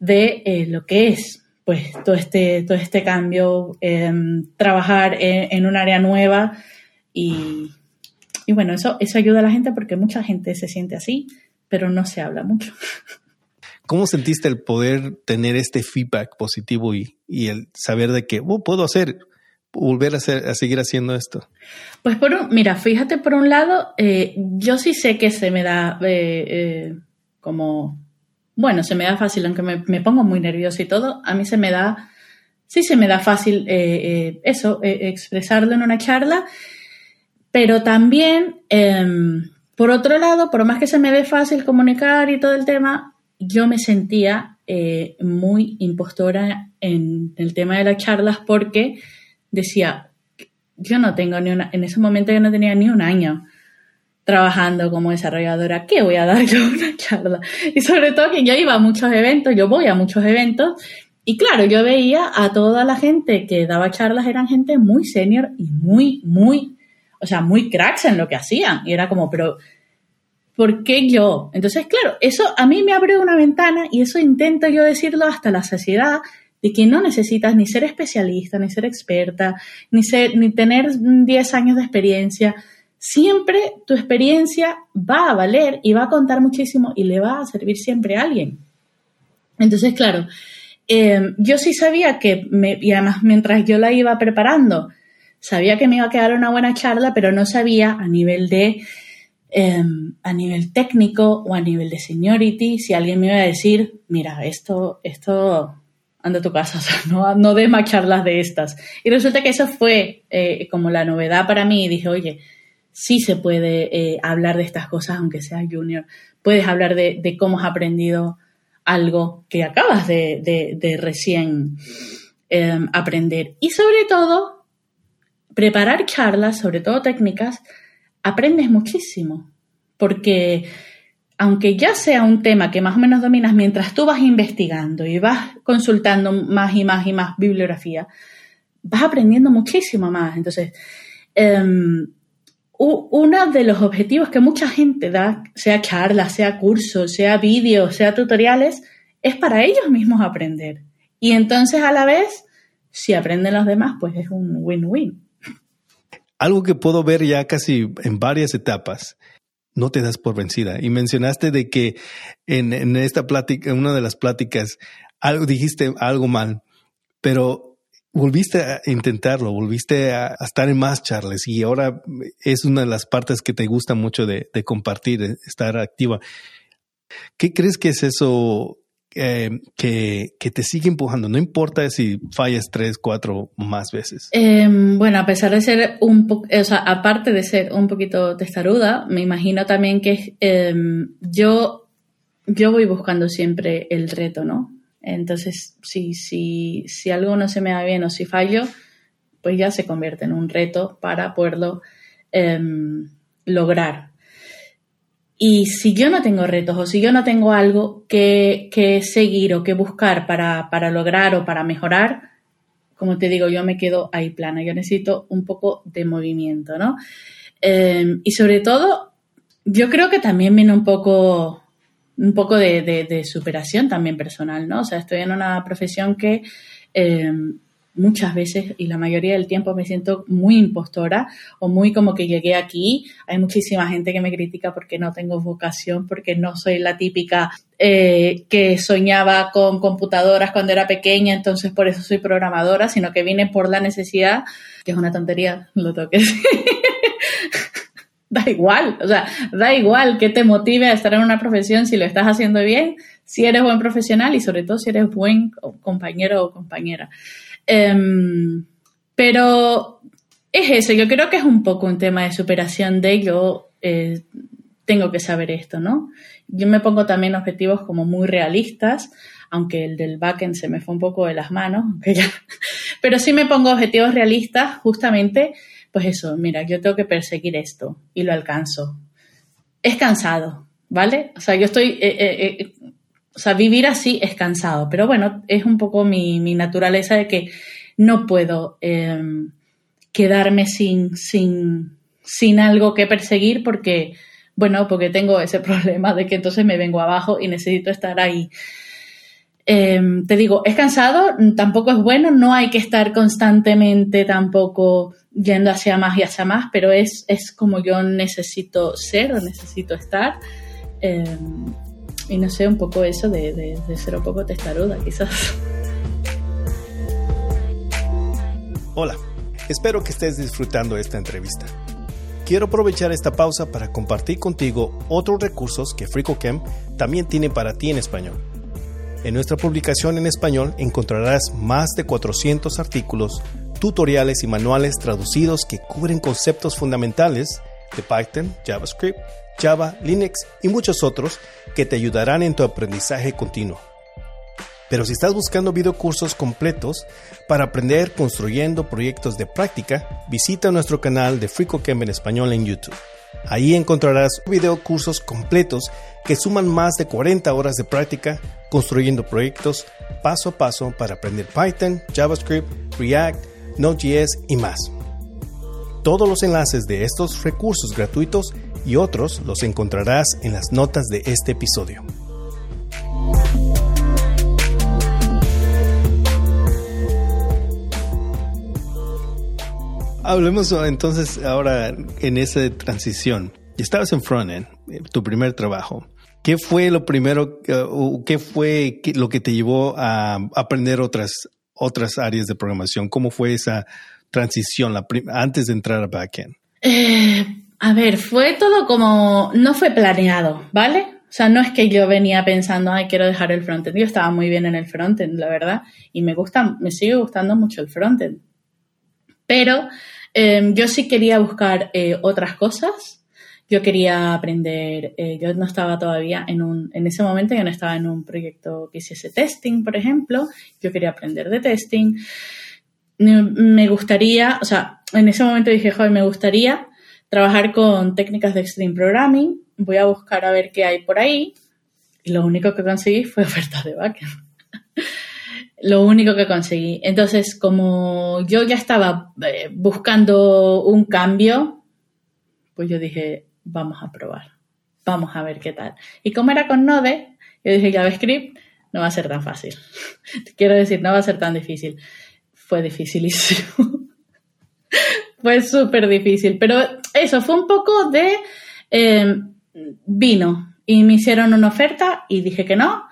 de eh, lo que es pues todo este, todo este cambio, em, trabajar en, un área nueva y, y bueno, eso, eso ayuda a la gente porque mucha gente se siente así, pero no se habla mucho. ¿Cómo sentiste el poder tener este feedback positivo y, el saber de que oh, puedo hacer, volver a, hacer, a seguir haciendo esto? Pues por un, mira, fíjate, por un lado, eh, yo sí sé que se me da eh, eh, como, bueno, se me da fácil, aunque me, me, pongo muy nervioso y todo, a mí se me da, sí se me da fácil eso, expresarlo en una charla pero también, em, por otro lado, por más que se me dé fácil comunicar y todo el tema, yo me sentía eh, muy impostora en el tema de las charlas porque decía, yo no tengo ni una, en ese momento yo no tenía ni un año trabajando como desarrolladora, ¿qué voy a dar yo una charla? Y sobre todo que yo iba a muchos eventos, yo voy a muchos eventos, y claro, yo veía a toda la gente que daba charlas, eran gente muy senior y muy, muy o sea, muy cracks en lo que hacían. Y era como, pero, ¿por qué yo? Entonces, claro, eso a mí me abre una ventana y eso intento yo decirlo hasta la saciedad de que no necesitas ni ser especialista, ni ser experta, ni, ser, ni tener 10 años de experiencia. Siempre tu experiencia va a valer y va a contar muchísimo y le va a servir siempre a alguien. Entonces, claro, eh, yo sí sabía que, me, y además mientras yo la iba preparando, sabía que me iba a quedar una buena charla, pero no sabía a nivel de em, a nivel técnico o a nivel de seniority si alguien me iba a decir, mira, esto, esto anda a tu casa, no, no des más charlas de estas. Y resulta que eso fue eh, como la novedad para mí y dije, oye, sí se puede eh, hablar de estas cosas aunque seas junior. Puedes hablar de, cómo has aprendido algo que acabas de, recién em, aprender. Y sobre todo, preparar charlas, sobre todo técnicas, aprendes muchísimo, porque aunque ya sea un tema que más o menos dominas, mientras tú vas investigando y vas consultando más y más y más bibliografía, vas aprendiendo muchísimo más. Entonces, em, uno de los objetivos que mucha gente da, sea charlas, sea cursos, sea vídeos, sea tutoriales, es para ellos mismos aprender. Y entonces a la vez, si aprenden los demás, pues es un win-win algo que puedo ver ya casi en varias etapas. No te das por vencida. Y mencionaste de que en, esta plática, en una de las pláticas, algo dijiste algo mal, pero volviste a intentarlo, volviste a, estar en más charlas y ahora es una de las partes que te gusta mucho de, de compartir, estar activa. ¿Qué crees que es eso eh, que, te sigue empujando? No importa si fallas tres, cuatro más veces. Em, bueno, a pesar de ser un poco, o sea, aparte de ser un poquito testaruda, me imagino también que em, yo, yo voy buscando siempre el reto, ¿no? Entonces, si, si, si algo no se me da bien o si fallo, pues ya se convierte en un reto para poderlo em, lograr. Y si yo no tengo retos o si yo no tengo algo que, seguir o que buscar para, para, lograr o para mejorar, como te digo, yo me quedo ahí plana. Yo necesito un poco de movimiento, ¿no? Em, y sobre todo, yo creo que también viene un poco un poco de, superación también personal, ¿no? O sea, estoy en una profesión que eh, muchas veces y la mayoría del tiempo me siento muy impostora o muy como que llegué aquí. Hay muchísima gente que me critica porque no tengo vocación, porque no soy la típica eh, que soñaba con computadoras cuando era pequeña, entonces por eso soy programadora, sino que vine por la necesidad, que es una tontería, lo toque da igual, o sea, da igual que te motive a estar en una profesión si lo estás haciendo bien, si eres buen profesional y sobre todo si eres buen compañero o compañera. Em, pero es eso, yo creo que es un poco un tema de superación de yo eh, tengo que saber esto, ¿no? Yo me pongo también objetivos como muy realistas, aunque el del backend se me fue un poco de las manos, pero sí me pongo objetivos realistas justamente pues eso, mira, yo tengo que perseguir esto y lo alcanzo. Es cansado, ¿vale? O sea, yo estoy, eh, eh, eh, o sea, vivir así es cansado, pero bueno, es un poco mi, naturaleza de que no puedo em, quedarme sin, sin, sin algo que perseguir porque, bueno, porque tengo ese problema de que entonces me vengo abajo y necesito estar ahí. Em, te digo, es cansado, tampoco es bueno, no hay que estar constantemente tampoco yendo hacia más y hacia más, pero es, es como yo necesito ser o necesito estar. Em, y no sé, un poco eso de, de ser un poco testaruda, quizás. Hola, espero que estés disfrutando esta entrevista. Quiero aprovechar esta pausa para compartir contigo otros recursos que FricoCamp también tiene para ti en español. En nuestra publicación en español encontrarás más de 400 artículos tutoriales y manuales traducidos que cubren conceptos fundamentales de Python, JavaScript, Java, Linux y muchos otros que te ayudarán en tu aprendizaje continuo. Pero si estás buscando videocursos completos para aprender construyendo proyectos de práctica, visita nuestro canal de FreeCodeCamp en español en YouTube. Ahí encontrarás videocursos completos que suman más de 40 horas de práctica construyendo proyectos paso a paso para aprender Python, JavaScript, React, Node.js y más. Todos los enlaces de estos recursos gratuitos y otros los encontrarás en las notas de este episodio. Hablemos entonces ahora en esa transición. Estabas en frontend, eh, tu primer trabajo. ¿Qué fue lo primero, uh, qué fue lo que te llevó a aprender otras otras áreas de programación? ¿Cómo fue esa transición antes de entrar a backend? Eh, a ver, fue todo como, no fue planeado, ¿vale? O sea, no es que yo venía pensando, ay, quiero dejar el frontend. Yo estaba muy bien en el frontend, la verdad, y me gusta, me sigue gustando mucho el frontend. Pero em, yo sí quería buscar eh, otras cosas yo quería aprender, eh, yo no estaba todavía en un, en ese momento yo no estaba en un proyecto que hiciese testing, por ejemplo, yo quería aprender de testing. Me gustaría, o sea, en ese momento dije, joder, me gustaría trabajar con técnicas de extreme programming, voy a buscar a ver qué hay por ahí. Y lo único que conseguí fue ofertas de backend. lo único que conseguí. Entonces, como yo ya estaba eh, buscando un cambio, pues yo dije, vamos a probar, vamos a ver qué tal. Y como era con Node, yo dije JavaScript no va a ser tan fácil. Quiero decir, no va a ser tan difícil. Fue dificilísimo. fue súper difícil. Pero eso, fue un poco de em, vino. Y me hicieron una oferta y dije que no.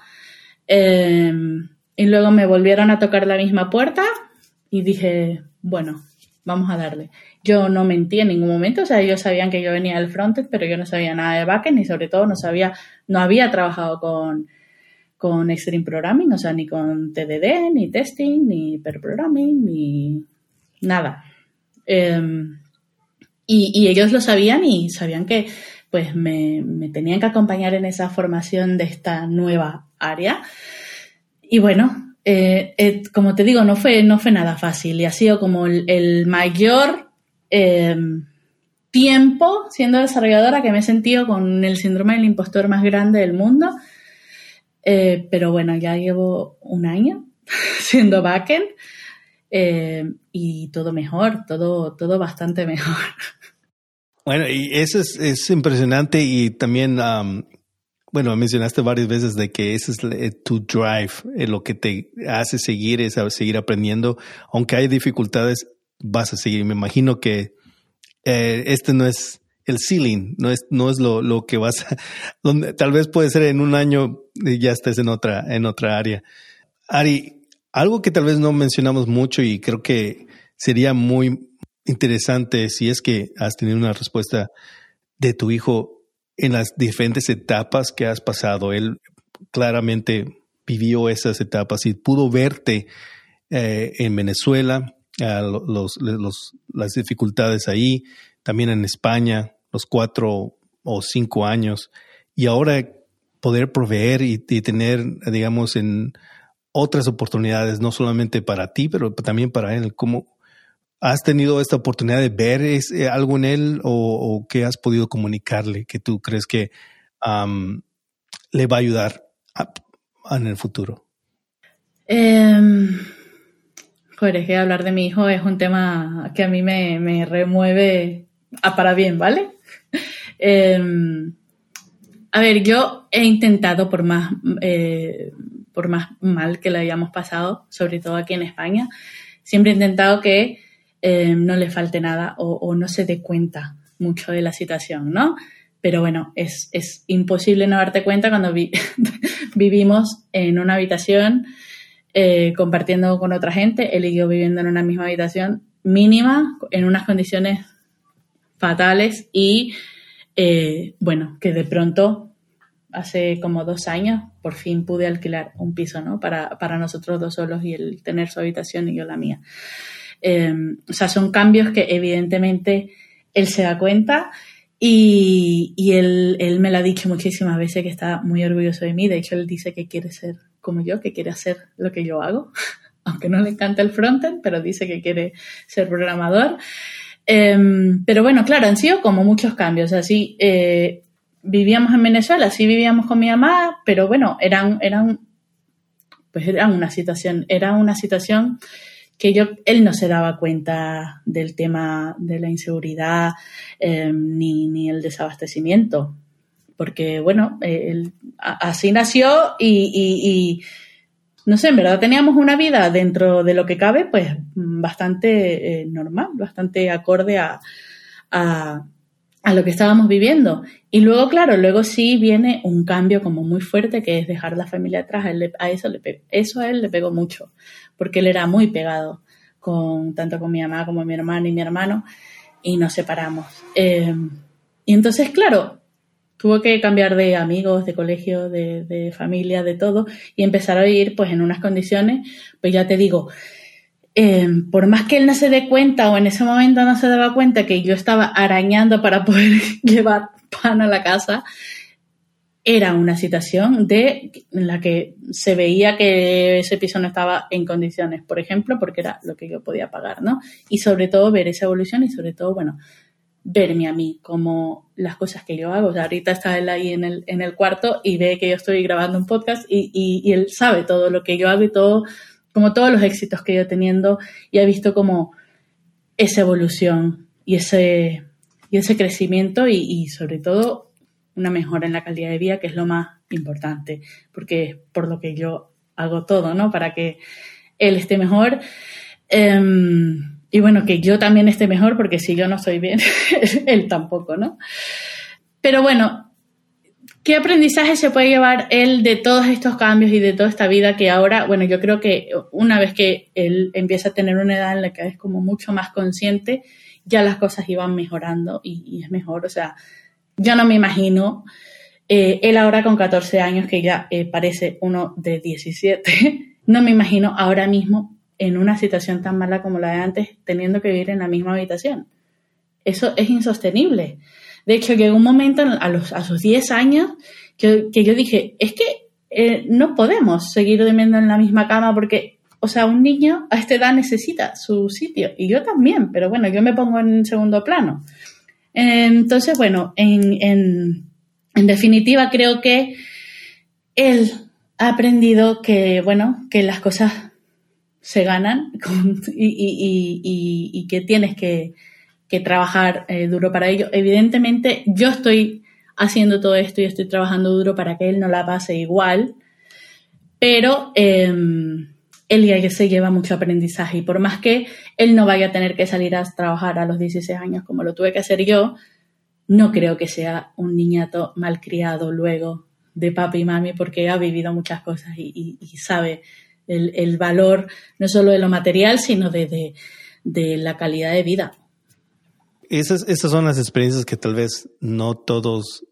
Em, y luego me volvieron a tocar la misma puerta y dije, bueno, vamos a darle. Yo no mentí en ningún momento, o sea, ellos sabían que yo venía del frontend, pero yo no sabía nada de backend y sobre todo no sabía, no había trabajado con, con Extreme Programming, o sea, ni con TDD, ni testing, ni per programming, ni nada. Em, y, ellos lo sabían y sabían que pues me, tenían que acompañar en esa formación de esta nueva área y bueno, eh, eh, como te digo, no fue, no fue nada fácil y ha sido como el, mayor eh, tiempo siendo desarrolladora que me he sentido con el síndrome del impostor más grande del mundo. pero bueno, ya llevo un año siendo backend y todo mejor, todo, todo bastante mejor. Bueno, y eso es, impresionante y también bueno, mencionaste varias veces de que ese es eh, tu drive, eh, lo que te hace seguir es seguir aprendiendo. Aunque hay dificultades, vas a seguir. Me imagino que eh, este no es el ceiling, no es, no es lo, lo que vas a, donde tal vez puede ser en un año y ya estés en otra, en otra área. Ari, algo que tal vez no mencionamos mucho y creo que sería muy interesante si es que has tenido una respuesta de tu hijo en las diferentes etapas que has pasado. Él claramente vivió esas etapas y pudo verte eh, en Venezuela, los, las dificultades ahí, también en España, los cuatro o cinco años, y ahora poder proveer y, tener, digamos, en otras oportunidades, no solamente para ti, pero también para él. ¿Cómo, ¿Has tenido esta oportunidad de ver eh, algo en él o, qué has podido comunicarle que tú crees que le va a ayudar en el futuro? Eh, es que hablar de mi hijo es un tema que a mí me, remueve a para bien, ¿vale? Em, a ver, yo he intentado, por más, eh, por más mal que le hayamos pasado, sobre todo aquí en España, siempre he intentado que eh, no le falte nada o, no se dé cuenta mucho de la situación, ¿no? Pero bueno, es, imposible no darte cuenta cuando vivimos en una habitación eh, compartiendo con otra gente, él y viviendo en una misma habitación mínima, en unas condiciones fatales y eh, bueno, que de pronto hace como dos años por fin pude alquilar un piso, ¿no? Para, para nosotros dos solos y él tener su habitación y yo la mía. Em, o sea, son cambios que evidentemente él se da cuenta y, él, me lo ha dicho muchísimas veces que está muy orgulloso de mí. De hecho, él dice que quiere ser como yo, que quiere hacer lo que yo hago, aunque no le encanta el frontend, pero dice que quiere ser programador. Em, pero bueno, claro, han sido como muchos cambios. Así eh, vivíamos en Venezuela, sí vivíamos con mi mamá, pero bueno, eran, eran, pues eran una situación, era una situación que yo, él no se daba cuenta del tema de la inseguridad em, ni, el desabastecimiento, porque bueno, él, así nació y, no sé, en verdad teníamos una vida dentro de lo que cabe, pues bastante eh, normal, bastante acorde a, lo que estábamos viviendo. Y luego, claro, luego sí viene un cambio como muy fuerte que es dejar la familia atrás. A, eso, le, eso a él le pegó mucho porque él era muy pegado con tanto con mi mamá como mi hermano y mi hermano y nos separamos. Eh, y entonces, claro, tuvo que cambiar de amigos, de colegio, de, familia, de todo y empezar a vivir pues en unas condiciones, pues ya te digo, eh, por más que él no se dé cuenta o en ese momento no se daba cuenta que yo estaba arañando para poder llevar pan a la casa, era una situación de en la que se veía que ese piso no estaba en condiciones, por ejemplo, porque era lo que yo podía pagar, ¿no? Y sobre todo ver esa evolución y sobre todo, bueno, verme a mí como las cosas que yo hago. O sea, ahorita está él ahí en el, en el cuarto y ve que yo estoy grabando un podcast y, y, y él sabe todo lo que yo hago y todo, como todos los éxitos que yo teniendo y ha visto como esa evolución y ese, y ese crecimiento y, y sobre todo una mejora en la calidad de vida, que es lo más importante, porque es por lo que yo hago todo, ¿no? Para que él esté mejor. Em, y bueno, que yo también esté mejor, porque si yo no estoy bien, él tampoco, ¿no? Pero bueno, ¿qué aprendizaje se puede llevar él de todos estos cambios y de toda esta vida que ahora, bueno, yo creo que una vez que él empieza a tener una edad en la que es como mucho más consciente, ya las cosas iban mejorando y, es mejor, o sea, yo no me imagino eh, él ahora con 14 años, que ya eh, parece uno de 17, no me imagino ahora mismo en una situación tan mala como la de antes, teniendo que vivir en la misma habitación. Eso es insostenible. De hecho, llegó un momento a, los, a sus 10 años que, que yo dije, es que eh, no podemos seguir durmiendo en la misma cama porque, o sea, un niño a esta edad necesita su sitio y yo también, pero bueno, yo me pongo en segundo plano. Entonces, bueno, en, definitiva creo que él ha aprendido que, bueno, que las cosas se ganan y, que tienes que, trabajar eh, duro para ello. Evidentemente, yo estoy haciendo todo esto y estoy trabajando duro para que él no la pase igual, pero em, él ya se lleva mucho aprendizaje y por más que él no vaya a tener que salir a trabajar a los 16 años como lo tuve que hacer yo, no creo que sea un niñato malcriado luego de papi y mami porque ha vivido muchas cosas y, sabe el, valor no solo de lo material, sino de, la calidad de vida. Esas, esas son las experiencias que tal vez no todos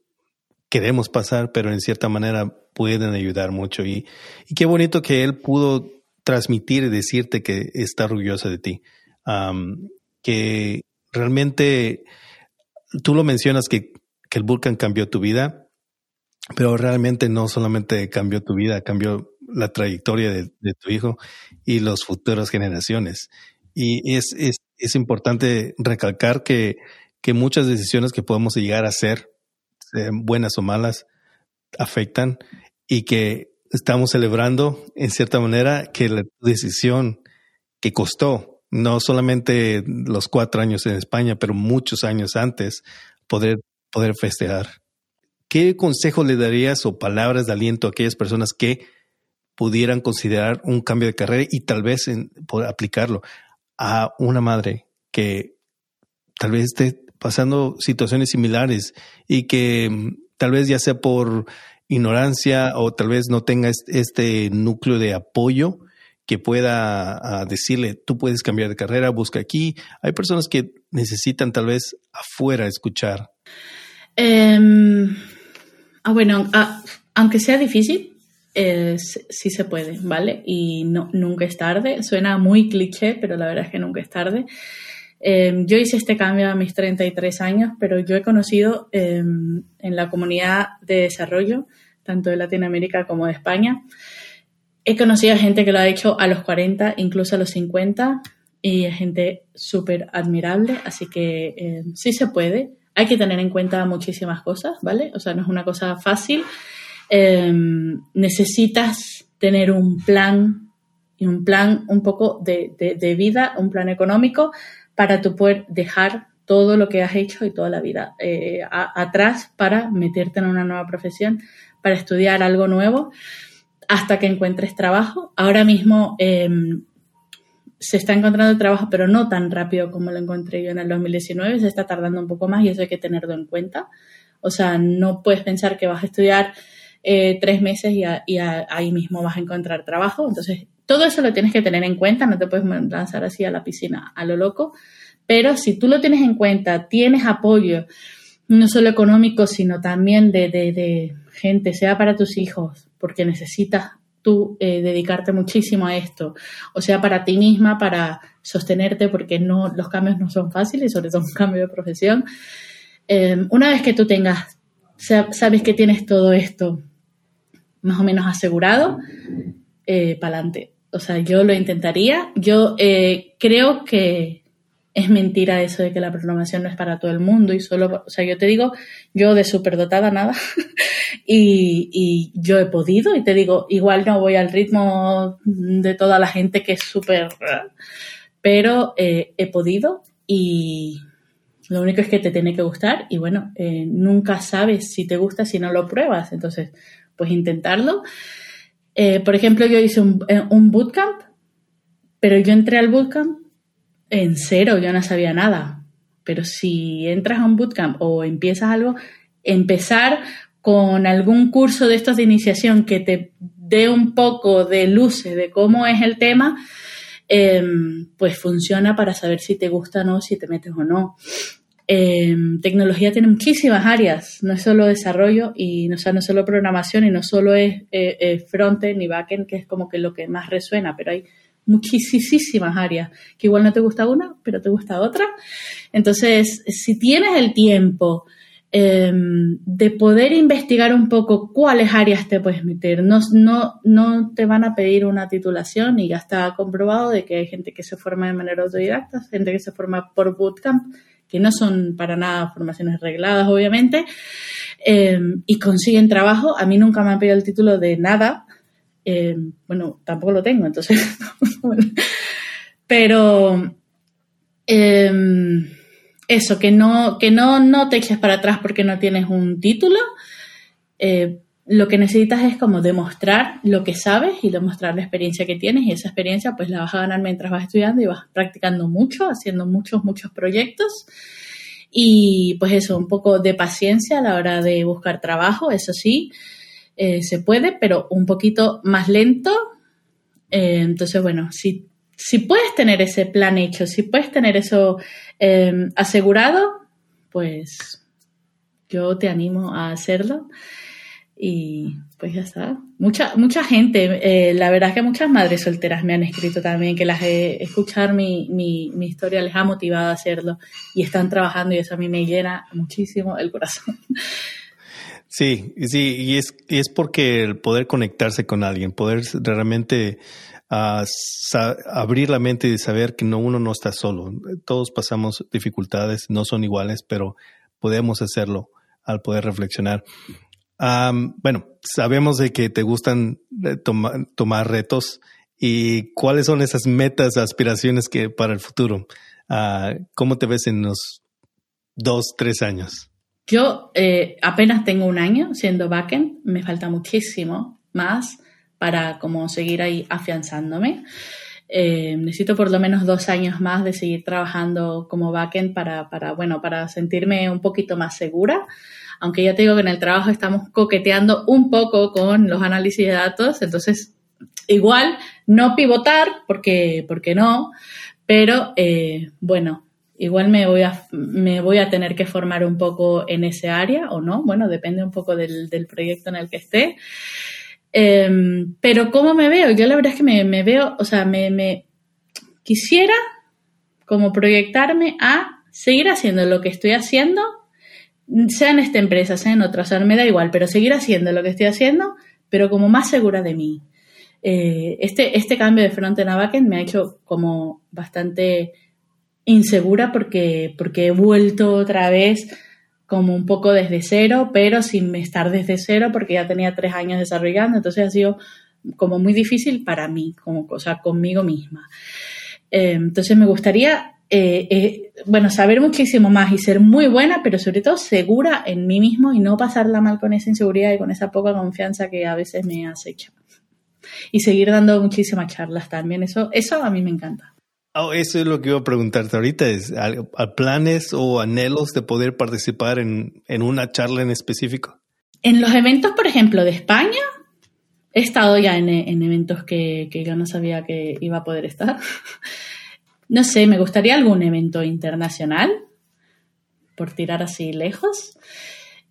queremos pasar, pero en cierta manera pueden ayudar mucho. Y, y qué bonito que él pudo transmitir y decirte que está orgullosa de ti. que realmente tú lo mencionas que, el Vulcan cambió tu vida, pero realmente no solamente cambió tu vida, cambió la trayectoria de, tu hijo y las futuras generaciones. Y es, importante recalcar que, que, muchas decisiones que podemos llegar a hacer, buenas o malas, afectan y que estamos celebrando en cierta manera que la decisión que costó, no solamente los cuatro años en España, pero muchos años antes, poder, poder festejar. ¿Qué consejo le darías o palabras de aliento a aquellas personas que pudieran considerar un cambio de carrera y tal vez en, aplicarlo a una madre que tal vez esté pasando situaciones similares y que mm, tal vez ya sea por ignorancia o tal vez no tenga este núcleo de apoyo que pueda decirle, tú puedes cambiar de carrera, busca aquí. Hay personas que necesitan tal vez afuera escuchar. Em, ah, bueno, ah, aunque sea difícil, sí se puede, ¿vale? Y no, nunca es tarde. Suena muy cliché, pero la verdad es que nunca es tarde. Em, yo hice este cambio a mis 33 años, pero yo he conocido em, en la comunidad de desarrollo, tanto de Latinoamérica como de España, he conocido a gente que lo ha hecho a los 40, incluso a los 50, y es gente súper admirable, así que em, sí se puede. Hay que tener en cuenta muchísimas cosas, ¿vale? O sea, no es una cosa fácil. Necesitas tener un plan y un plan un poco de, de vida, un plan económico para tú poder dejar todo lo que has hecho y toda la vida eh, atrás para meterte en una nueva profesión, para estudiar algo nuevo hasta que encuentres trabajo. Ahora mismo em, se está encontrando trabajo, pero no tan rápido como lo encontré yo en el 2019, se está tardando un poco más y eso hay que tenerlo en cuenta. O sea, no puedes pensar que vas a estudiar eh, tres meses y, y ahí mismo vas a encontrar trabajo. Entonces, todo eso lo tienes que tener en cuenta, no te puedes lanzar así a la piscina a lo loco, pero si tú lo tienes en cuenta, tienes apoyo, no solo económico, sino también de, gente, sea para tus hijos, porque necesitas tú eh, dedicarte muchísimo a esto, o sea, para ti misma, para sostenerte, porque no, los cambios no son fáciles, sobre todo un cambio de profesión. Eh, una vez que tú tengas, sabes que tienes todo esto más o menos asegurado, eh, para adelante o sea, yo lo intentaría. Yo eh, creo que es mentira eso de que la programación no es para todo el mundo y solo, o sea, yo te digo, yo de superdotada nada y, yo he podido y te digo, igual no voy al ritmo de toda la gente que es súper, pero eh, he podido y lo único es que te tiene que gustar y bueno, nunca sabes si te gusta si no lo pruebas, entonces, pues intentarlo. Eh, por ejemplo, yo hice eh, un, bootcamp, pero yo entré al bootcamp en cero, yo no sabía nada. Pero si entras a un bootcamp o empiezas algo, empezar con algún curso de estos de iniciación que te dé un poco de luces de cómo es el tema, em, pues funciona para saber si te gusta o no, si te metes o no. Em, tecnología tiene muchísimas áreas, no es solo desarrollo y no, sea, no es solo programación y no solo es eh, eh, frontend ni backend, que es como que lo que más resuena, pero hay muchísimas áreas, que igual no te gusta una, pero te gusta otra. Entonces, si tienes el tiempo em, de poder investigar un poco cuáles áreas te puedes meter. No, no, no te van a pedir una titulación y ya está comprobado de que hay gente que se forma de manera autodidacta, gente que se forma por bootcamp, que no son para nada formaciones regladas, obviamente, em, y consiguen trabajo. A mí nunca me han pedido el título de nada. Em, bueno, tampoco lo tengo, entonces. pero eso, que no, que no, no te eches para atrás porque no tienes un título. Eh, lo que necesitas es como demostrar lo que sabes y demostrar la experiencia que tienes y esa experiencia pues la vas a ganar mientras vas estudiando y vas practicando mucho, haciendo muchos, muchos proyectos. Y pues eso, un poco de paciencia a la hora de buscar trabajo, eso sí, eh, se puede, pero un poquito más lento. Eh, entonces, bueno, si si puedes tener ese plan hecho, si puedes tener eso em, asegurado, pues yo te animo a hacerlo. Y pues ya está. Mucha, mucha gente, eh, la verdad es que muchas madres solteras me han escrito también que las he, escuchar mi, mi, mi, historia les ha motivado a hacerlo y están trabajando y eso a mí me llena muchísimo el corazón. Sí, sí, y es, y es porque el poder conectarse con alguien, poder realmente a abrir la mente y saber que no uno no está solo. Todos pasamos dificultades, no son iguales, pero podemos hacerlo al poder reflexionar. Bueno, sabemos de que te gustan eh, tomar retos y cuáles son esas metas, aspiraciones que para el futuro. Ah, ¿Cómo te ves en los dos, tres años? Yo eh, apenas tengo un año siendo backend, me falta muchísimo más para como seguir ahí afianzándome. Eh, necesito por lo menos dos años más de seguir trabajando como backend para, para, bueno, para sentirme un poquito más segura. Aunque ya te digo que en el trabajo estamos coqueteando un poco con los análisis de datos, entonces igual no pivotar, porque, porque no, pero eh, bueno, igual me voy, a, me voy a tener que formar un poco en ese área o no, bueno, depende un poco del, del proyecto en el que esté. Em, pero ¿cómo me veo? Yo la verdad es que me, veo, o sea, me, quisiera como proyectarme a seguir haciendo lo que estoy haciendo, sea en esta empresa, sea en otra, o sea, me da igual, pero seguir haciendo lo que estoy haciendo, pero como más segura de mí. Eh, este, este cambio de front a backend me ha hecho como bastante insegura porque, porque he vuelto otra vez como un poco desde cero, pero sin estar desde cero porque ya tenía tres años desarrollando, entonces ha sido como muy difícil para mí, como cosa conmigo misma. Eh, entonces me gustaría, eh, bueno, saber muchísimo más y ser muy buena, pero sobre todo segura en mí mismo y no pasarla mal con esa inseguridad y con esa poca confianza que a veces me acecha. Y seguir dando muchísimas charlas también, eso, eso a mí me encanta. Oh, eso es lo que iba a preguntarte ahorita, es planes o anhelos de poder participar en, una charla en específico. En los eventos, por ejemplo, de España, he estado ya en, eventos que, yo no sabía que iba a poder estar. No sé, me gustaría algún evento internacional, por tirar así lejos.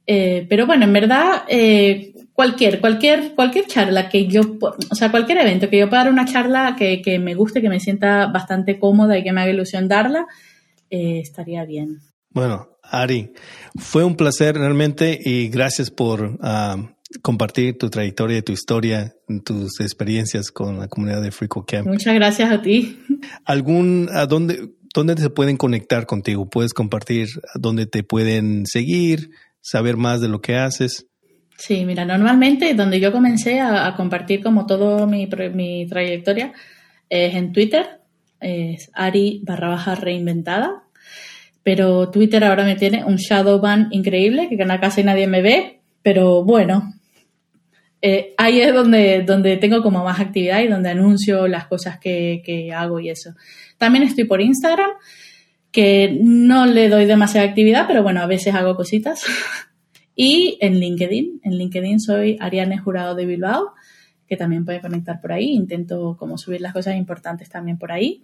Eh, pero bueno, en verdad, eh, cualquier, cualquier, cualquier charla que yo, o sea, cualquier evento que yo pueda dar una charla que, que me guste, que me sienta bastante cómoda y que me haga ilusión darla, eh, estaría bien. Bueno, Ari, fue un placer realmente y gracias por ah, compartir tu trayectoria tu historia, tus experiencias con la comunidad de Frico Camp. Muchas gracias a ti. ¿Algún, a dónde, dónde se pueden conectar contigo? ¿Puedes compartir dónde te pueden seguir, saber más de lo que haces? Sí, mira, normalmente donde yo comencé a, compartir como todo mi, mi, trayectoria es en Twitter, es Ari barra baja reinventada, pero Twitter ahora me tiene un shadow ban increíble, que casi nadie me ve, pero bueno, eh, ahí es donde, donde tengo como más actividad y donde anuncio las cosas que, que hago y eso. También estoy por Instagram, que no le doy demasiada actividad, pero bueno, a veces hago cositas. Y en LinkedIn, en LinkedIn soy Ariane Jurado de Bilbao, que también puede conectar por ahí. Intento como subir las cosas importantes también por ahí.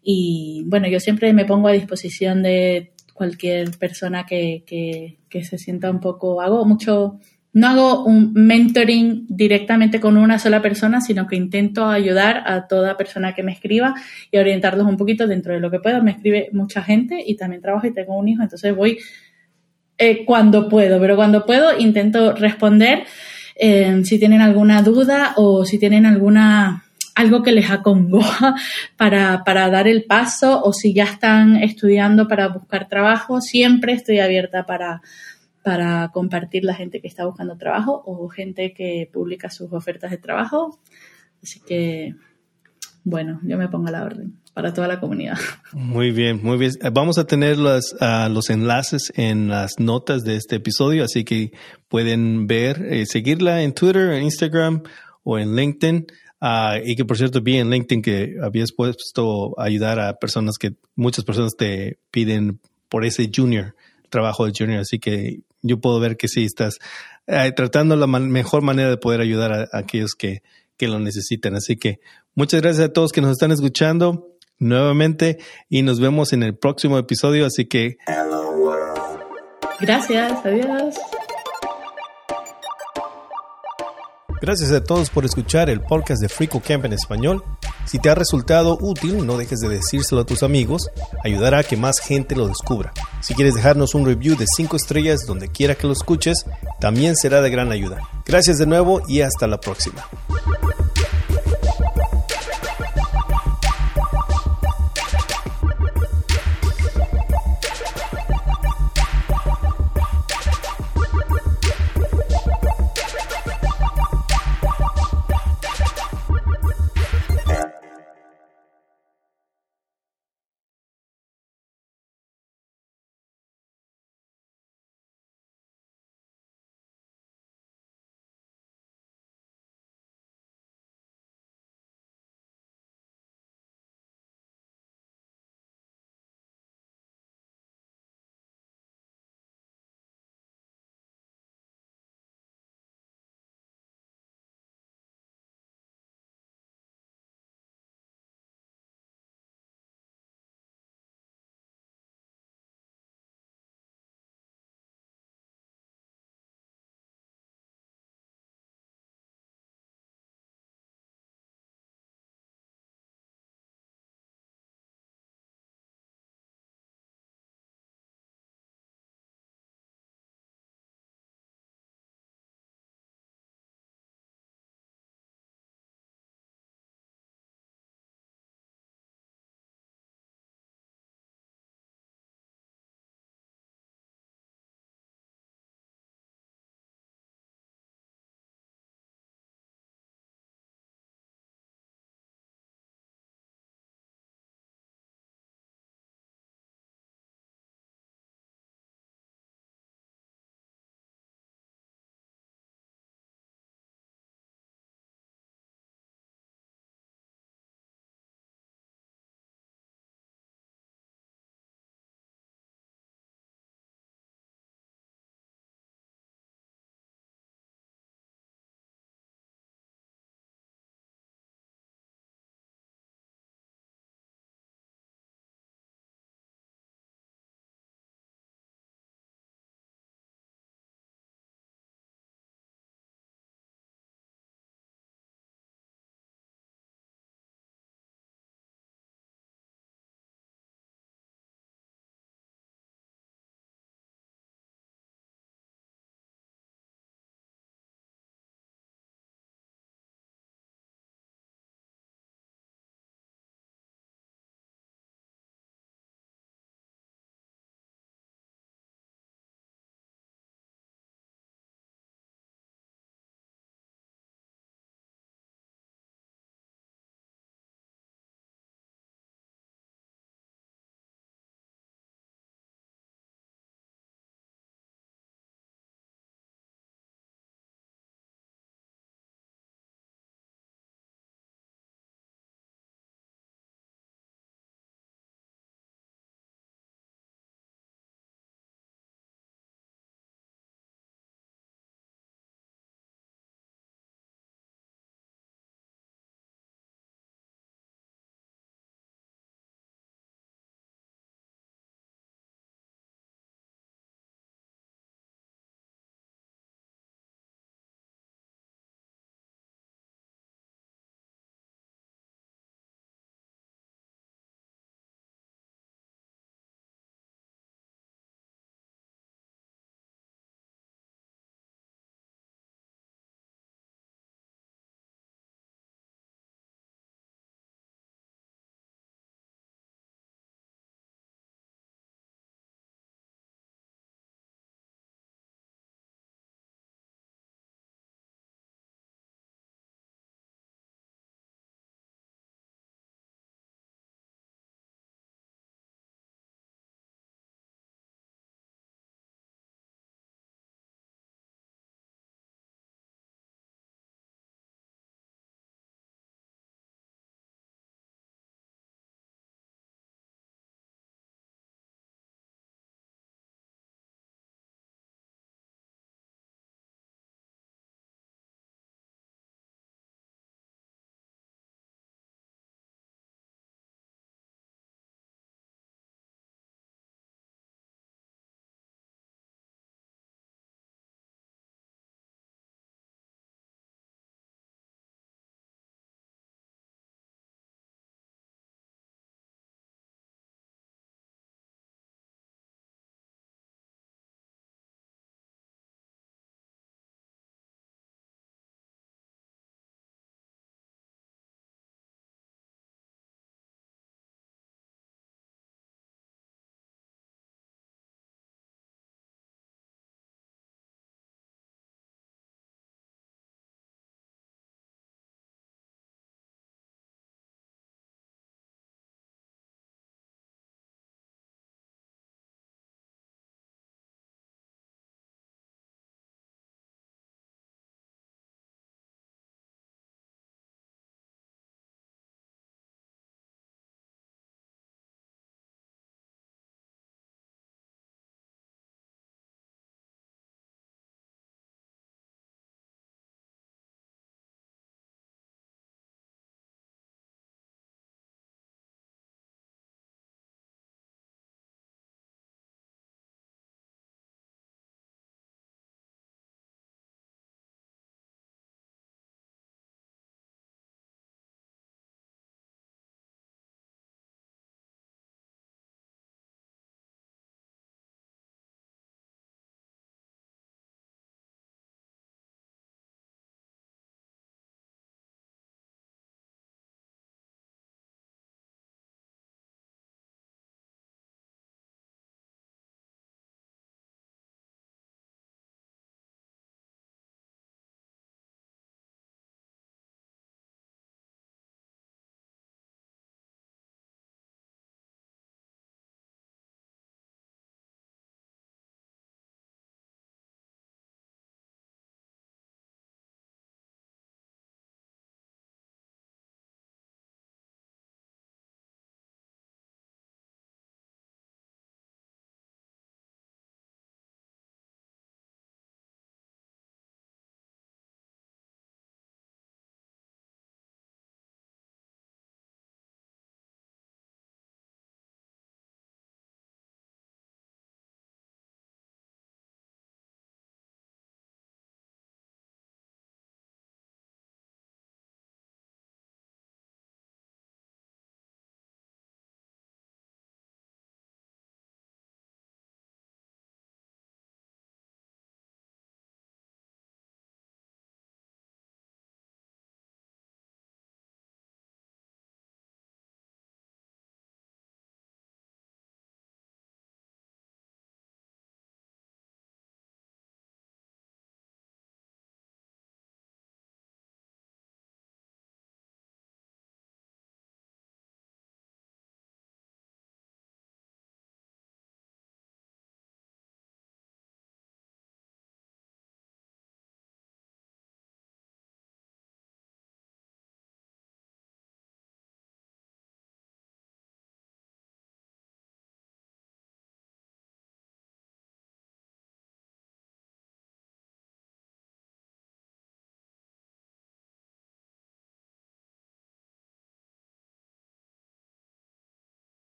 Y bueno, yo siempre me pongo a disposición de cualquier persona que, que, se sienta un poco, hago mucho, no hago un mentoring directamente con una sola persona, sino que intento ayudar a toda persona que me escriba y orientarlos un poquito dentro de lo que puedo. Me escribe mucha gente y también trabajo y tengo un hijo, entonces voy eh, cuando puedo, pero cuando puedo intento responder eh, si tienen alguna duda o si tienen alguna algo que les acongoja para, para dar el paso o si ya están estudiando para buscar trabajo, siempre estoy abierta para, para compartir la gente que está buscando trabajo o gente que publica sus ofertas de trabajo. Así que, bueno, yo me pongo a la orden para toda la comunidad. Muy bien, muy bien. Vamos a tener los, ah, los enlaces en las notas de este episodio, así que pueden ver, eh, seguirla en Twitter, en Instagram o en LinkedIn. Ah, y que por cierto vi en LinkedIn que habías puesto ayudar a personas que muchas personas te piden por ese junior, trabajo de junior. Así que yo puedo ver que sí estás eh, tratando la mejor manera de poder ayudar a, a aquellos que, que lo necesitan. Así que muchas gracias a todos que nos están escuchando nuevamente y nos vemos en el próximo episodio. Así que... Gracias, adiós. Gracias a todos por escuchar el podcast de Frico Camp en español. Si te ha resultado útil, no dejes de decírselo a tus amigos, ayudará a que más gente lo descubra. Si quieres dejarnos un review de 5 estrellas donde quiera que lo escuches, también será de gran ayuda. Gracias de nuevo y hasta la próxima.